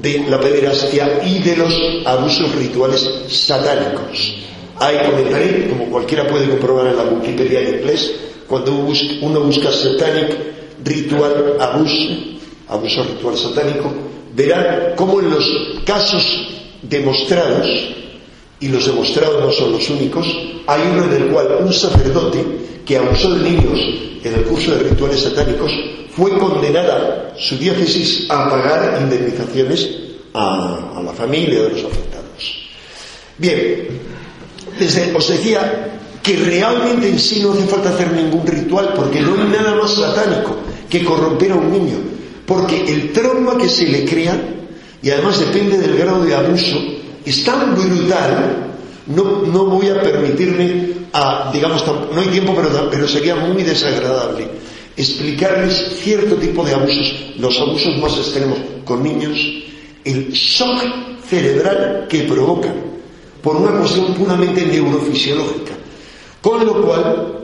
de la pederastia y de los abusos rituales satánicos. Ahí comentaré, como cualquiera puede comprobar en la Wikipedia en inglés, cuando uno busca satanic ritual abuse, abuso ritual satánico, verán cómo en los casos demostrados, y los demostrados no son los únicos, hay uno en el cual un sacerdote que abusó de niños en el curso de rituales satánicos fue condenada su diócesis a pagar indemnizaciones a, la familia de los afectados. Bien, desde, os decía que realmente en sí no hace falta hacer ningún ritual porque no hay nada más satánico que corromper a un niño, porque el trauma que se le crea, y además depende del grado de abuso, es tan brutal, no, no voy a permitirme a, digamos, no hay tiempo, pero, pero sería muy desagradable explicarles cierto tipo de abusos, los abusos más extremos con niños, el shock cerebral que provocan por una cuestión puramente neurofisiológica. Con lo cual,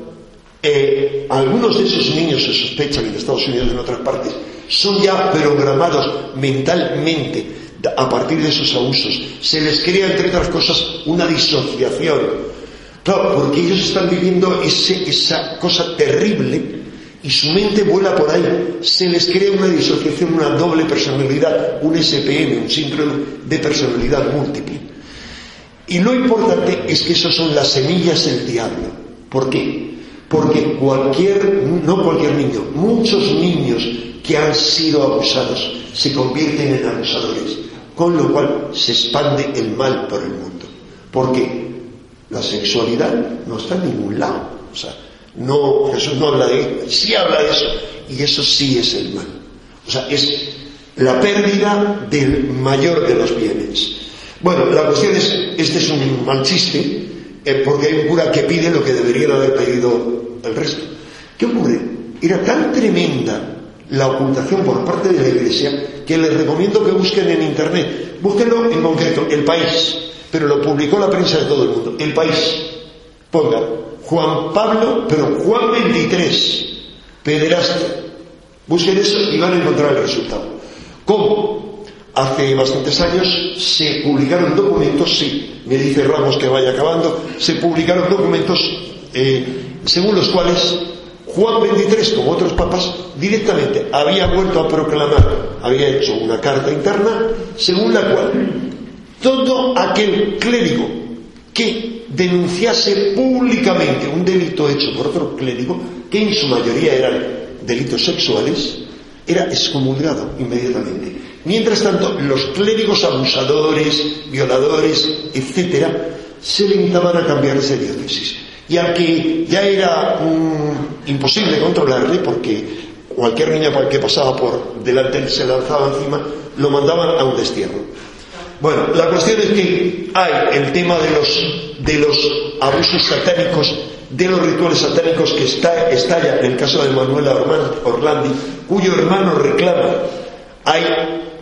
eh, algunos de esos niños se sospechan en Estados Unidos y en otras partes, son ya programados mentalmente a partir de esos abusos. Se les crea, entre otras cosas, una disociación. Claro, porque ellos están viviendo esa cosa terrible y su mente vuela por ahí. Se les crea una disociación, una doble personalidad, un SPM, un síndrome de personalidad múltiple. Y lo importante es que esas son las semillas del diablo. ¿Por qué? Porque cualquier, no cualquier niño, muchos niños que han sido abusados se convierten en abusadores, con lo cual se expande el mal por el mundo. Porque la sexualidad no está en ningún lado. O sea, no, Jesús no habla de sí habla de eso, y eso sí es el mal. O sea, es la pérdida del mayor de los bienes. Bueno, la cuestión es, este es un mal chiste, eh, porque hay un cura que pide lo que deberían haber pedido el resto. ¿Qué ocurre? Era tan tremenda la ocultación por parte de la Iglesia que les recomiendo que busquen en Internet. Búsquenlo en concreto, El País, pero lo publicó la prensa de todo el mundo. El País. Ponga Juan Pablo, pero Juan 23, pederasta. Busquen eso y van a encontrar el resultado. ¿Cómo? Hace bastantes años se publicaron documentos, sí, me dice Ramos que vaya acabando, se publicaron documentos eh, según los cuales Juan 23, como otros papas, directamente había vuelto a proclamar, había hecho una carta interna, según la cual todo aquel clérigo que denunciase públicamente un delito hecho por otro clérigo, que en su mayoría eran delitos sexuales, era excomulgado inmediatamente. Mientras tanto, los clérigos abusadores, violadores, etcétera, se limitaban a cambiar de diócesis. Y al que ya era imposible controlarle, porque cualquier niña que pasaba por delante se lanzaba encima, lo mandaban a un destierro. Bueno, la cuestión es que hay el tema de los de los abusos satánicos, de los rituales satánicos que está, estalla en el caso de Manuela Orlandi, cuyo hermano reclama hay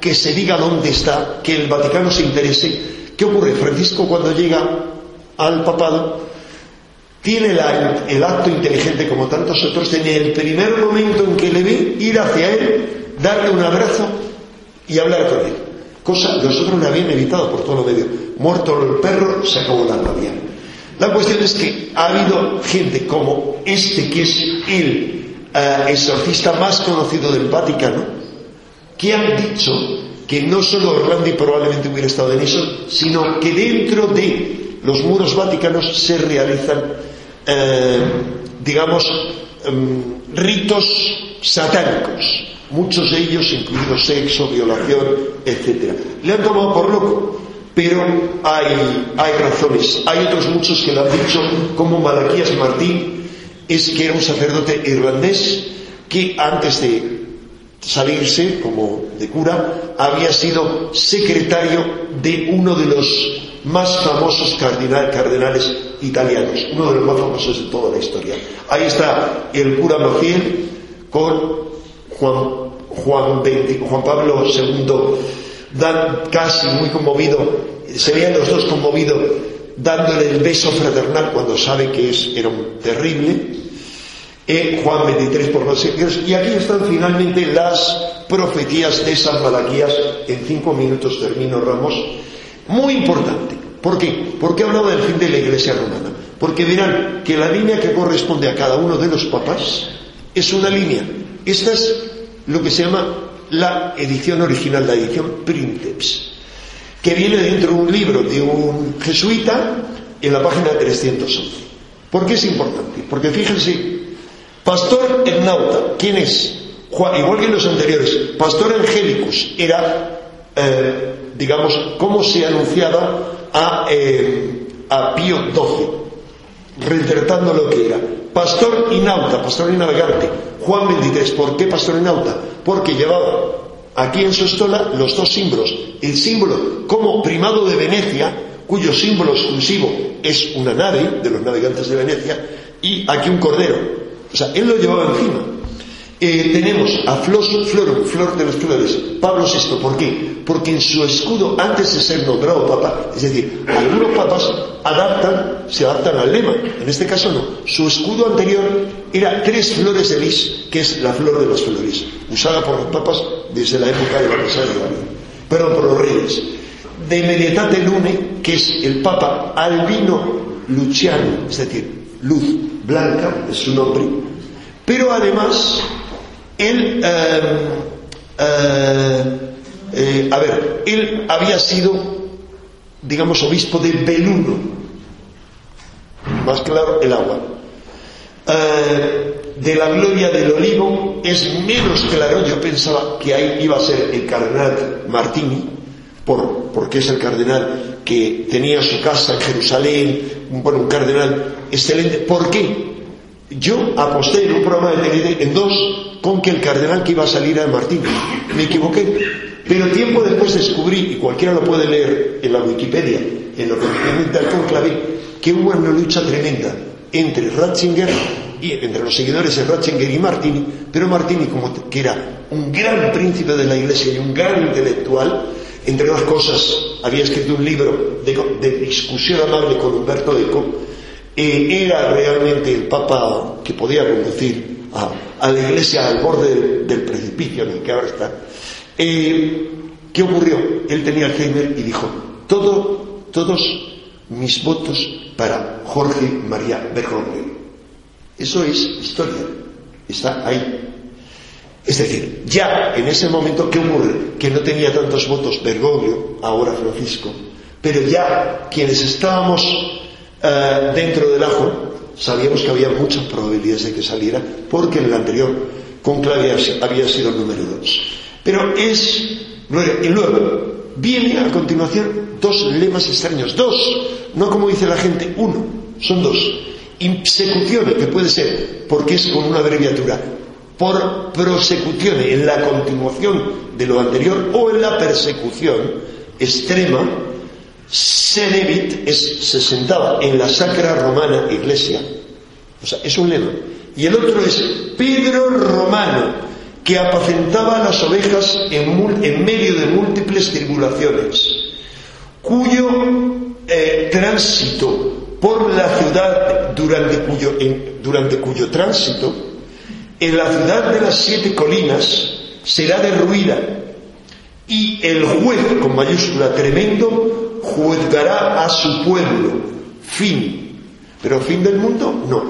que se diga dónde está, que el Vaticano se interese. ¿Qué ocurre? Francisco cuando llega al papado tiene el acto inteligente como tantos otros, en el primer momento en que le ve, ir hacia él, darle un abrazo y hablar con él. Cosa que nosotros le habían evitado por todo lo medio. Muerto el perro, se acabó la rabia. La cuestión es que ha habido gente como este, que es el eh, exorcista más conocido del Vaticano, que han dicho que no solo Orlandi probablemente hubiera estado en eso, sino que dentro de los muros vaticanos se realizan, eh, digamos, em, ritos satánicos muchos de ellos incluido sexo, violación, etc. Le han tomado por loco, pero hay, hay razones. Hay otros muchos que lo han dicho, como Malaquías Martín, es que era un sacerdote irlandés que antes de salirse como de cura había sido secretario de uno de los más famosos cardenales italianos, uno de los más famosos de toda la historia. Ahí está el cura Maciel con Juan, Juan, Pablo II, dan casi muy conmovido, se veían los dos conmovidos dándole el beso fraternal cuando sabe que es, era un terrible. Eh, Juan 23 por los siglos. Y aquí están finalmente las profecías de esas Malaquías. En cinco minutos termino, Ramos. Muy importante. ¿Por qué? Porque hablaba del fin de la Iglesia romana. Porque verán que la línea que corresponde a cada uno de los papas es una línea. Esta es lo que se llama la edición original, la edición Princeps, que viene dentro de un libro de un jesuita en la página 311. ¿Por qué es importante? Porque fíjense, Pastor Ernauta, ¿quién es? igual que en los anteriores, Pastor Angelicus era, eh, digamos, cómo se anunciaba a, eh, a Pío XII, retratando lo que era. Pastor Inauta, pastor y navegante, Juan 23. ¿Por qué pastor Inauta? Porque llevaba aquí en su estola los dos símbolos. El símbolo como primado de Venecia, cuyo símbolo exclusivo es una nave de los navegantes de Venecia, y aquí un cordero. O sea, él lo llevaba encima. Eh, tenemos a Flos Florum, flor de las flores, Pablo VI. ¿Por qué? Porque en su escudo, antes de ser nombrado papa, es decir, algunos papas adaptan, se adaptan al lema. En este caso no. Su escudo anterior era tres flores de lis, que es la flor de las flores, usada por los papas desde la época de la Casa de Perdón, por los reyes. De Medietate Lune, que es el papa Albino Luciano, es decir, luz blanca, es su nombre. Pero además él, eh, eh, eh, a ver, él había sido, digamos, obispo de Beluno, más claro, el agua. de la gloria del olivo es menos claro, yo pensaba que ahí iba a ser el cardenal Martini, por, porque es el cardenal que tenía su casa en Jerusalén, bueno, un cardenal excelente. ¿Por qué? Yo aposté en un programa de TNT en dos con que el cardenal que iba a salir era Martín. Me equivoqué. Pero tiempo después descubrí, y cualquiera lo puede leer en la Wikipedia, en lo que me al conclave, que hubo una lucha tremenda entre Ratzinger y entre los seguidores de Ratzinger y Martini, pero Martini, como que era un gran príncipe de la iglesia y un gran intelectual, entre otras cosas, había escrito un libro de, discusión amable con Humberto Eco, era realmente el Papa que podía conducir a, la Iglesia al borde del, precipicio en el que ahora está. Eh, ¿Qué ocurrió? Él tenía Alzheimer y dijo, todo, todos mis votos para Jorge María Bergoglio. Eso es historia, está ahí. Es decir, ya en ese momento, ¿qué ocurre? Que no tenía tantos votos Bergoglio, ahora Francisco, pero ya quienes estábamos eh, dentro del ajo, sabíamos que había muchas probabilidades de que saliera, porque en el anterior conclave había sido el número dos. Pero es. Y luego, viene a continuación dos lemas extraños. Dos, no como dice la gente, uno, son dos. Insecución, que puede ser, porque es con una abreviatura, por prosecución, en la continuación de lo anterior, o en la persecución extrema, Senevit se sentaba en la sacra romana iglesia, o sea, es un lema. Y el otro es Pedro Romano, que apacentaba las ovejas en, medio de múltiples tribulaciones, cuyo eh, tránsito por la ciudad, durante cuyo, durante cuyo tránsito, en la ciudad de las siete colinas será derruida y el juez con mayúscula tremendo juzgará a su pueblo. Fin. Pero fin del mundo, no.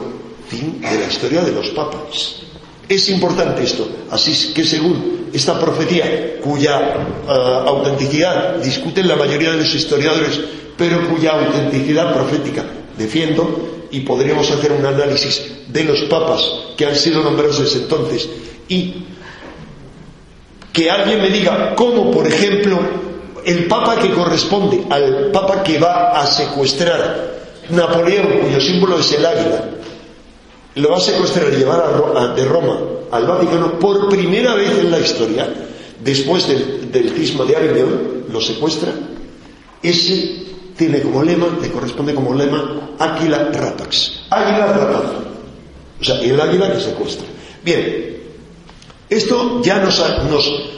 Fin de la historia de los papas. Es importante esto. Así que según esta profecía, cuya eh, autenticidad discuten la mayoría de los historiadores, pero cuya autenticidad profética defiendo, y podríamos hacer un análisis de los papas que han sido nombrados desde entonces, y que alguien me diga cómo, por ejemplo, el papa que corresponde al papa que va a secuestrar Napoleón, cuyo símbolo es el águila, lo va a secuestrar y llevar de Roma al Vaticano por primera vez en la historia, después del, del cisma de Avignon, lo secuestra, ese tiene como lema, le corresponde como lema, Águila Rapax. Águila rapaz. O sea, el águila que secuestra. Bien, esto ya nos, nos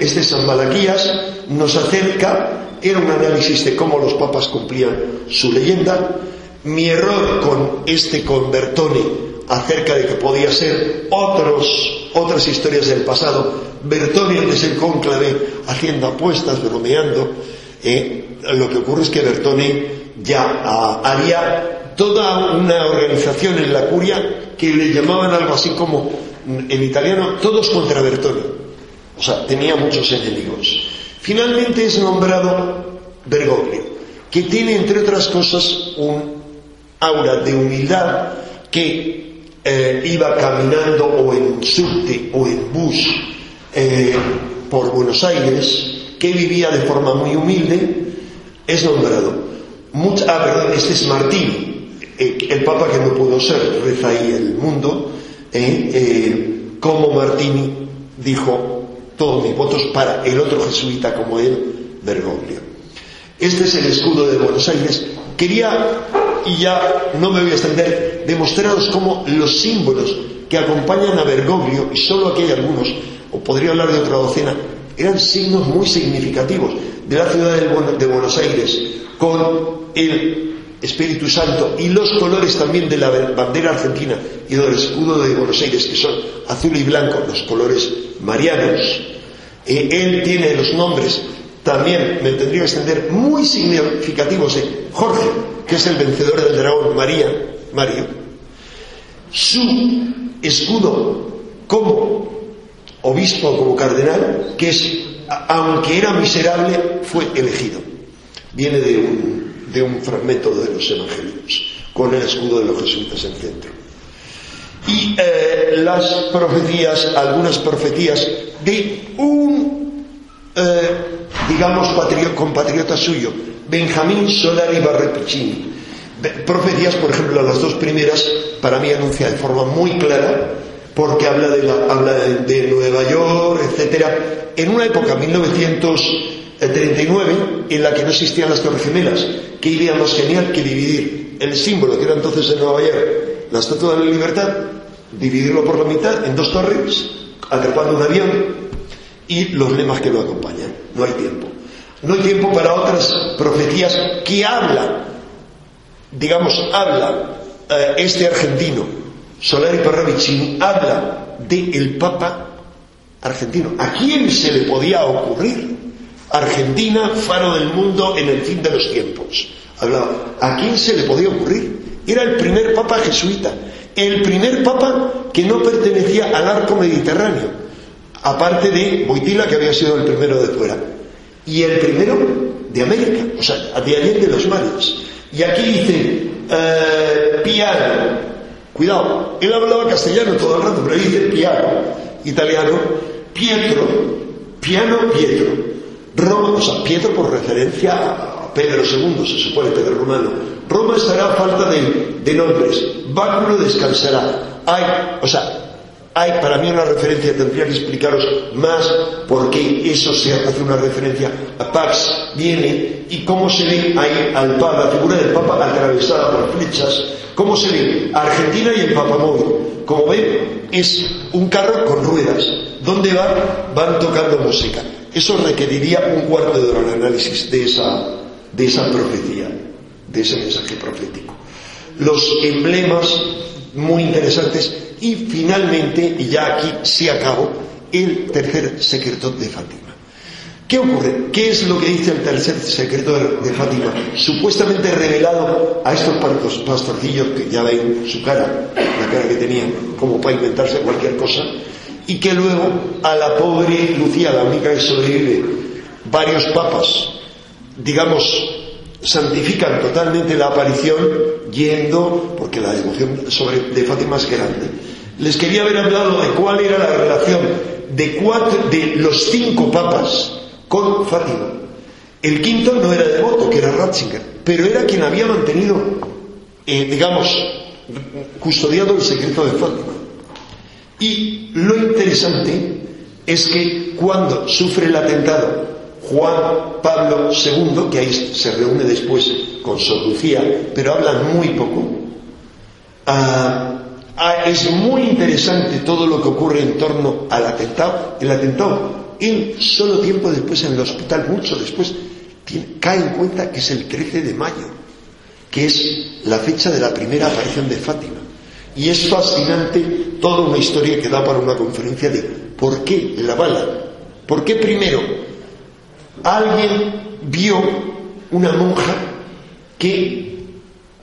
este San Malaquías nos acerca, era un análisis de cómo los papas cumplían su leyenda. Mi error con este convertone acerca de que podía ser otros, otras historias del pasado, Bertone es el cónclave haciendo apuestas, bromeando, eh, lo que ocurre es que Bertone ya ah, haría toda una organización en la curia que le llamaban algo así como en italiano todos contra Bertone o sea, tenía muchos enemigos. Finalmente es nombrado Bergoglio, que tiene, entre otras cosas, un aura de humildad que eh, iba caminando o en subte o en bus eh, por Buenos Aires, que vivía de forma muy humilde, es nombrado. ah, perdón, este es Martín, eh, el papa que no pudo ser, reza ahí el mundo, como Martini dijo todos mis votos para el otro jesuita como él, Bergoglio. Este es el escudo de Buenos Aires. Quería, y ya no me voy a extender, demostraros cómo los símbolos que acompañan a Bergoglio, y solo aquí hay algunos, o podría hablar de otra docena, eran signos muy significativos de la ciudad de Buenos Aires, con el Espíritu Santo y los colores también de la bandera argentina y del escudo de Buenos Aires, que son azul y blanco, los colores marianos. Eh, él tiene los nombres, también me tendría que extender, muy significativos de Jorge, que es el vencedor del dragón, María, Mario. Su escudo como obispo, como cardenal, que es, aunque era miserable, fue elegido. Viene de un de un fragmento de los evangelios, con el escudo de los jesuitas en centro. Y eh, las profecías, algunas profecías de un, eh, digamos, compatriota suyo, Benjamín Solari Barrepiccini. Profecías, por ejemplo, las dos primeras, para mí anuncia de forma muy clara, porque habla de, la, habla de, Nueva York, etcétera, en una época, 1939, en la que no existían las Torres Gemelas, ¿Qué idea más genial que dividir el símbolo que era entonces en Nueva York, la Estatua de la Libertad, dividirlo por la mitad en dos torres, atrapando un avión y los lemas que lo acompañan? No hay tiempo. No hay tiempo para otras profecías que hablan, digamos, habla eh, este argentino, Solari Parravicini, habla del el Papa argentino. ¿A quién se le podía ocurrir? Argentina, faro del mundo en el fin de los tiempos. Hablaba, ¿a quién se le podía ocurrir? Era el primer papa jesuita, el primer papa que no pertenecía al arco mediterráneo, aparte de Boitila, que había sido el primero de fuera, y el primero de América, o sea, de de los mares. Y aquí dice, eh, piano, cuidado, él hablaba castellano todo el rato, pero dice piano, italiano, Pietro, piano Pietro. Roma, o sea, Pietro por referencia a Pedro II, se supone, Pedro Romano. Roma estará a falta de, nombres. Báculo descansará. Hay, o sea, hay para mí una referencia, tendría que explicaros más por qué eso se hace una referencia a Pax, viene y cómo se ve ahí al Papa, la figura del Papa atravesada por flechas, cómo se ve Argentina y el Papa móvil. Como ven, es un carro con ruedas. ¿Dónde van? Van tocando música. Eso requeriría un cuarto de hora de análisis de esa, de esa profecía, de ese mensaje profético. Los emblemas muy interesantes y finalmente, y ya aquí sí acabo, el tercer secreto de Fátima. ¿Qué ocurre? ¿Qué es lo que dice el tercer secreto de Fátima? Supuestamente revelado a estos pastorcillos que ya ven su cara, la cara que tenían, como para inventarse cualquier cosa, y que luego a la pobre Lucía, la única que sobrevive, varios papas, digamos, santifican totalmente la aparición yendo, porque la devoción sobre, de Fátima es grande. Les quería haber hablado de cuál era la relación de, cuatro, de los cinco papas con Fátima. El quinto no era devoto, que era Ratzinger, pero era quien había mantenido, eh, digamos, custodiado el secreto de Fátima. Y lo interesante es que cuando sufre el atentado Juan Pablo II, que ahí se reúne después con Sor Lucía, pero hablan muy poco. Ah, ah, es muy interesante todo lo que ocurre en torno al atentado. El atentado, él solo tiempo después en el hospital, mucho después, cae en cuenta que es el 13 de mayo, que es la fecha de la primera aparición de Fátima. Y es fascinante toda una historia que da para una conferencia de por qué la bala. ¿Por qué primero alguien vio una monja que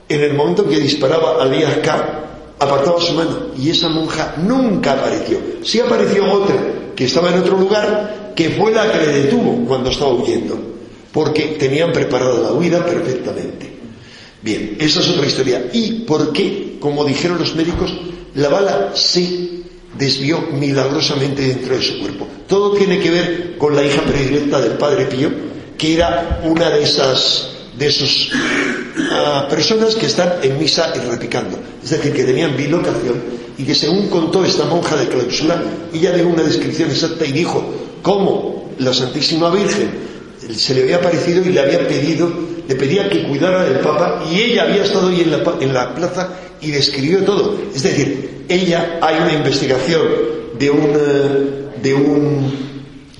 en el momento que disparaba al K apartaba su mano y esa monja nunca apareció. Sí apareció otra que estaba en otro lugar que fue la que le detuvo cuando estaba huyendo porque tenían preparada la huida perfectamente. Bien, esa es otra historia. ¿Y por qué, como dijeron los médicos, la bala se desvió milagrosamente dentro de su cuerpo? Todo tiene que ver con la hija predilecta del padre Pío, que era una de esas de esas ah, personas que están en misa y repicando. Es decir, que tenían bilocación y que según contó esta monja de clausura, ella dio una descripción exacta y dijo cómo la Santísima Virgen se le había aparecido y le había pedido, le pedía que cuidara del Papa y ella había estado ahí en la, la plaza y describió todo. Es decir, ella, hay una investigación de un, eh, de un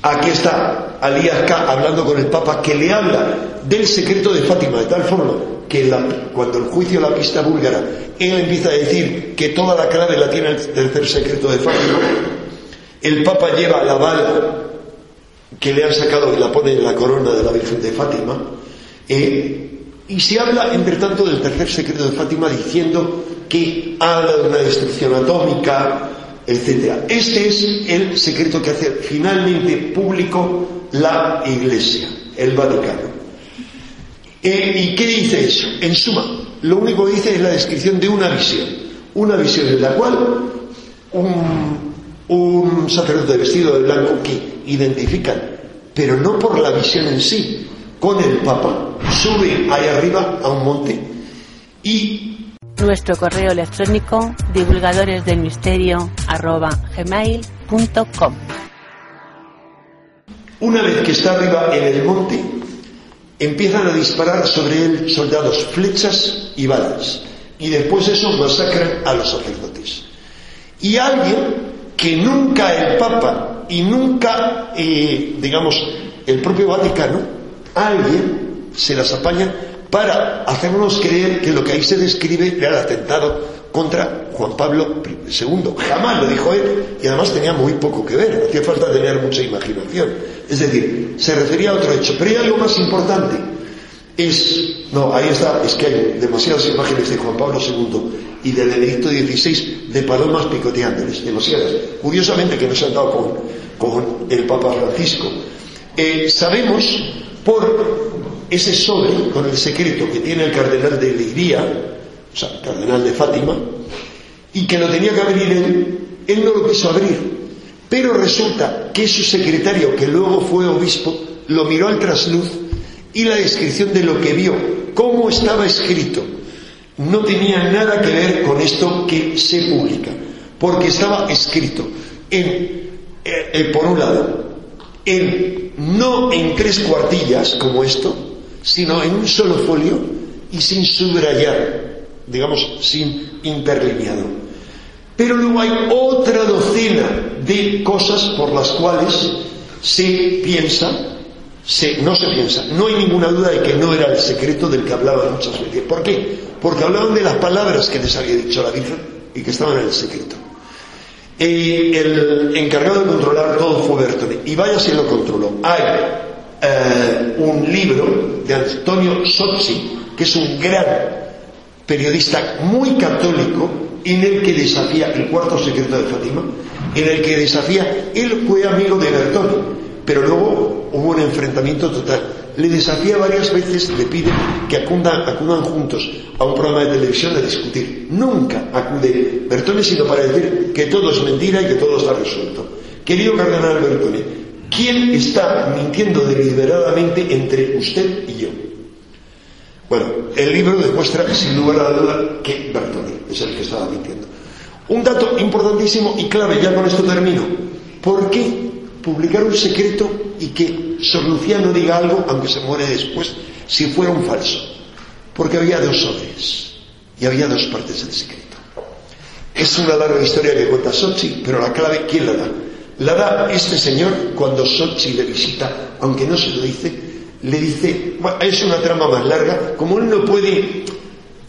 Aquí está Alías K hablando con el Papa que le habla del secreto de Fátima de tal forma que cuando el juicio la pista búlgara él empieza a decir que toda la clave la tiene el tercer secreto de Fátima el Papa lleva la bala que le han sacado y la pone en la corona de la Virgen de Fátima, eh, y se habla, entre tanto, del tercer secreto de Fátima diciendo que habla de una destrucción atómica, etc. Este es el secreto que hace finalmente público la Iglesia, el Vaticano. Eh, ¿Y qué dice eso? En suma, lo único que dice es la descripción de una visión, una visión en la cual un, un sacerdote vestido de blanco que identifican, pero no por la visión en sí, con el Papa, sube ahí arriba a un monte y... Nuestro correo electrónico divulgadores del misterio gmail.com Una vez que está arriba en el monte, empiezan a disparar sobre él soldados, flechas y balas. Y después eso masacran a los sacerdotes. Y alguien que nunca el Papa y nunca, eh, digamos, el propio Vaticano, alguien se las apaña para hacernos creer que lo que ahí se describe era el atentado contra Juan Pablo II. Jamás lo dijo él y además tenía muy poco que ver, hacía falta tener mucha imaginación. Es decir, se refería a otro hecho. Pero hay algo más importante. Es, no, ahí está, es que hay demasiadas imágenes de Juan Pablo II y de Benedicto XVI de palomas picoteándoles, demasiadas. Curiosamente que no se han dado con, con el Papa Francisco. Eh, sabemos por ese sobre con el secreto que tiene el cardenal de Leiría, o sea, el cardenal de Fátima, y que lo tenía que abrir él, él no lo quiso abrir. Pero resulta que su secretario, que luego fue obispo, lo miró al trasluz y la descripción de lo que vio, cómo estaba escrito, no tenía nada que ver con esto que se publica, porque estaba escrito en, eh, eh, por un lado, en, no en tres cuartillas como esto, sino en un solo folio y sin subrayar, digamos, sin interlineado. Pero luego hay otra docena de cosas por las cuales se piensa, se, no se piensa, no hay ninguna duda de que no era el secreto del que hablaba muchas veces. ¿Por qué? porque hablaban de las palabras que les había dicho la Virgen y que estaban en el secreto. El encargado de controlar todo fue Bertone, y vaya si lo controló. Hay eh, un libro de Antonio Sozzi, que es un gran periodista muy católico, en el que desafía el cuarto secreto de Fátima, en el que desafía, él fue amigo de Bertone, pero luego hubo un enfrentamiento total le desafía varias veces, le pide que acudan, juntos a un programa de televisión a discutir. Nunca acude Bertone sino para decir que todo es mentira y que todo está resuelto. Querido cardenal Bertone, ¿quién está mintiendo deliberadamente entre usted y yo? Bueno, el libro demuestra sin lugar a duda que Bertone es el que estaba mintiendo. Un dato importantísimo y clave, ya con esto termino. ¿Por qué publicar un secreto y que Sor Lucía no diga algo, aunque se muere después, si fuera un falso. Porque había dos sobres y había dos partes del secreto. Es una larga historia que cuenta Sochi, pero la clave, ¿quién la da? La da este señor cuando Sochi le visita, aunque no se lo dice, le dice, es una trama más larga, como él no puede,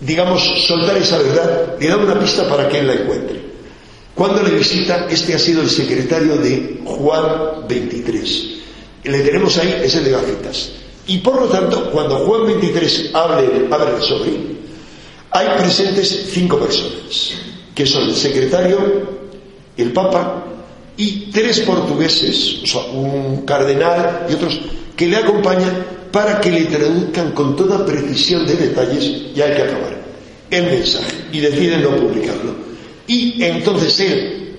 digamos, soltar esa verdad, le da una pista para que él la encuentre. Cuando le visita, este ha sido el secretario de Juan 23. Le tenemos ahí, es el de gafitas. Y por lo tanto, cuando Juan 23 hable, abre sobre hay presentes cinco personas que son el secretario, el papa y tres portugueses, un cardenal y otros, que le acompañan para que le traduzcan con toda precisión de detalles y hay que acabar el mensaje y deciden no publicarlo. Y entonces él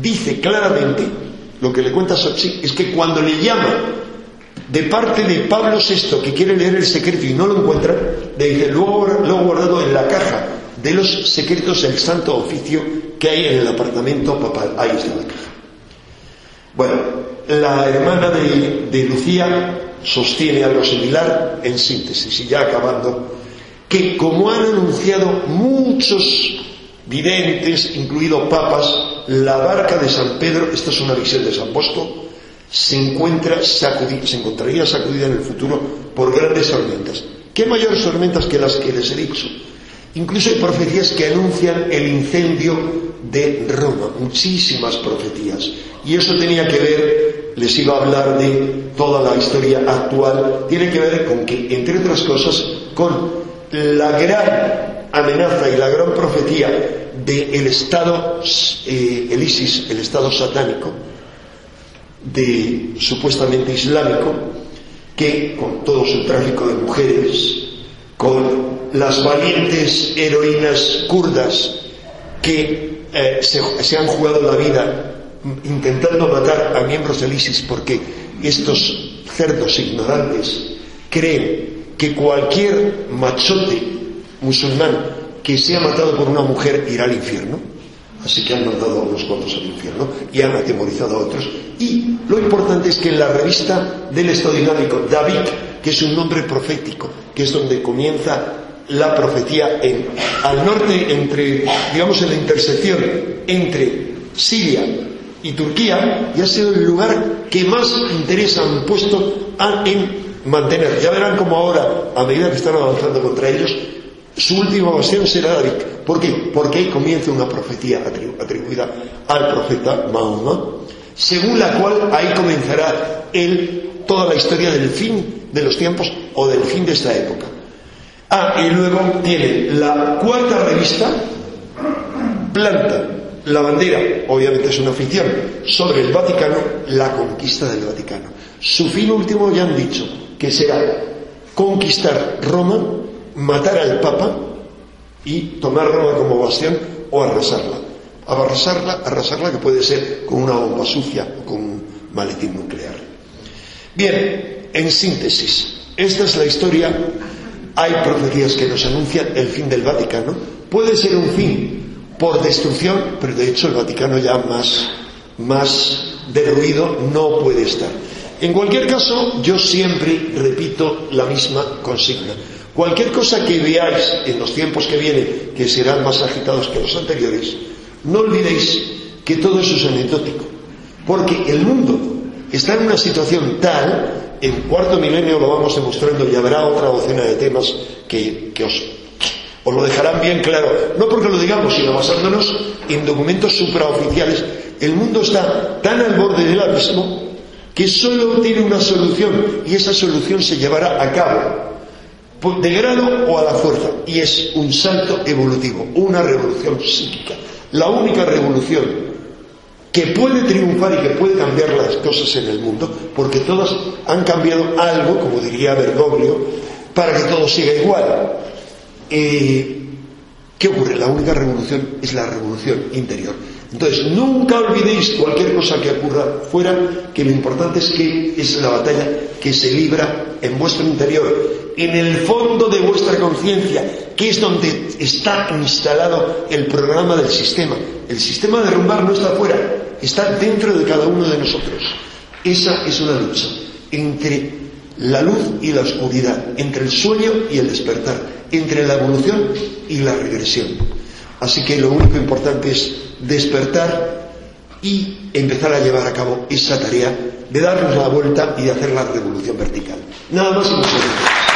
dice claramente, lo que le cuenta Sochi, es que cuando le llama de parte de Pablo VI que quiere leer el secreto y no lo encuentra, le dice, luego lo guardado en la caja de los secretos del santo oficio que hay en el apartamento papal. Ahí está la caja. Bueno, la hermana de, de Lucía sostiene algo similar en síntesis y ya acabando, que como han anunciado muchos videntes, incluido papas, la barca de San Pedro, esta es una visión de San Bosco, se, encuentra sacudida, se encontraría sacudida en el futuro por grandes tormentas. ¿Qué mayores tormentas que las que les he dicho? Incluso hay profecías que anuncian el incendio de Roma, muchísimas profecías. Y eso tenía que ver, les iba a hablar de toda la historia actual, tiene que ver con que, entre otras cosas, con la gran amenaza y la gran profecía del Estado, eh, el ISIS, el Estado satánico, de supuestamente islámico, que con todo su tráfico de mujeres, con las valientes heroínas kurdas que eh, se, han jugado la vida intentando matar a miembros del ISIS porque estos cerdos ignorantes creen que cualquier machote musulmán que sea matado por una mujer irá al infierno. Así que han mandado a unos cuantos al infierno y han atemorizado a otros. Y lo importante es que en la revista del Estado Islámico, David, que es un nombre profético, que es donde comienza la profecía en, al norte, entre, digamos, en la intersección entre Siria y Turquía, y ha sido el lugar que más interés han puesto en mantener. Ya verán como ahora, a medida que están avanzando contra ellos, su última ocasión será David. ¿Por qué? Porque ahí comienza una profecía atribuida al profeta Mahoma, según la cual ahí comenzará él toda la historia del fin de los tiempos o del fin de esta época. Ah, y luego tiene la cuarta revista, planta la bandera, obviamente es una ficción, sobre el Vaticano, la conquista del Vaticano. Su fin último ya han dicho que será conquistar Roma, matar al Papa y tomar Roma como bastión o arrasarla. Arrasarla, arrasarla que puede ser con una bomba sucia o con un maletín nuclear. Bien, en síntesis, esta es la historia hay profecías que nos anuncian el fin del Vaticano. Puede ser un fin por destrucción, pero de hecho el Vaticano ya más, más derruido no puede estar. En cualquier caso, yo siempre repito la misma consigna. Cualquier cosa que veáis en los tiempos que vienen, que serán más agitados que los anteriores, no olvidéis que todo eso es anecdótico. Porque el mundo está en una situación tal en cuarto milenio lo vamos demostrando y habrá otra docena de temas que, os, os, lo dejarán bien claro, no porque lo digamos, sino basándonos en documentos supraoficiales. El mundo está tan al borde del abismo que solo tiene una solución y esa solución se llevará a cabo de grado o a la fuerza y es un salto evolutivo, una revolución psíquica. La única revolución que puede triunfar y que puede cambiar las cosas en el mundo, porque todas han cambiado algo, como diría Bergoglio, para que todo siga igual. Eh, ¿Qué ocurre? La única revolución es la revolución interior. Entonces, nunca olvidéis cualquier cosa que ocurra fuera, que lo importante es que es la batalla que se libra en vuestro interior, en el fondo de vuestra conciencia, que es donde está instalado el programa del sistema. El sistema de rumbar no está fuera, está dentro de cada uno de nosotros. Esa es una lucha entre la luz y la oscuridad, entre el sueño y el despertar, entre la evolución y la regresión. Así que lo único importante es despertar y empezar a llevar a cabo esa tarea de darnos la vuelta y de hacer la revolución vertical. Nada más y muchas gracias.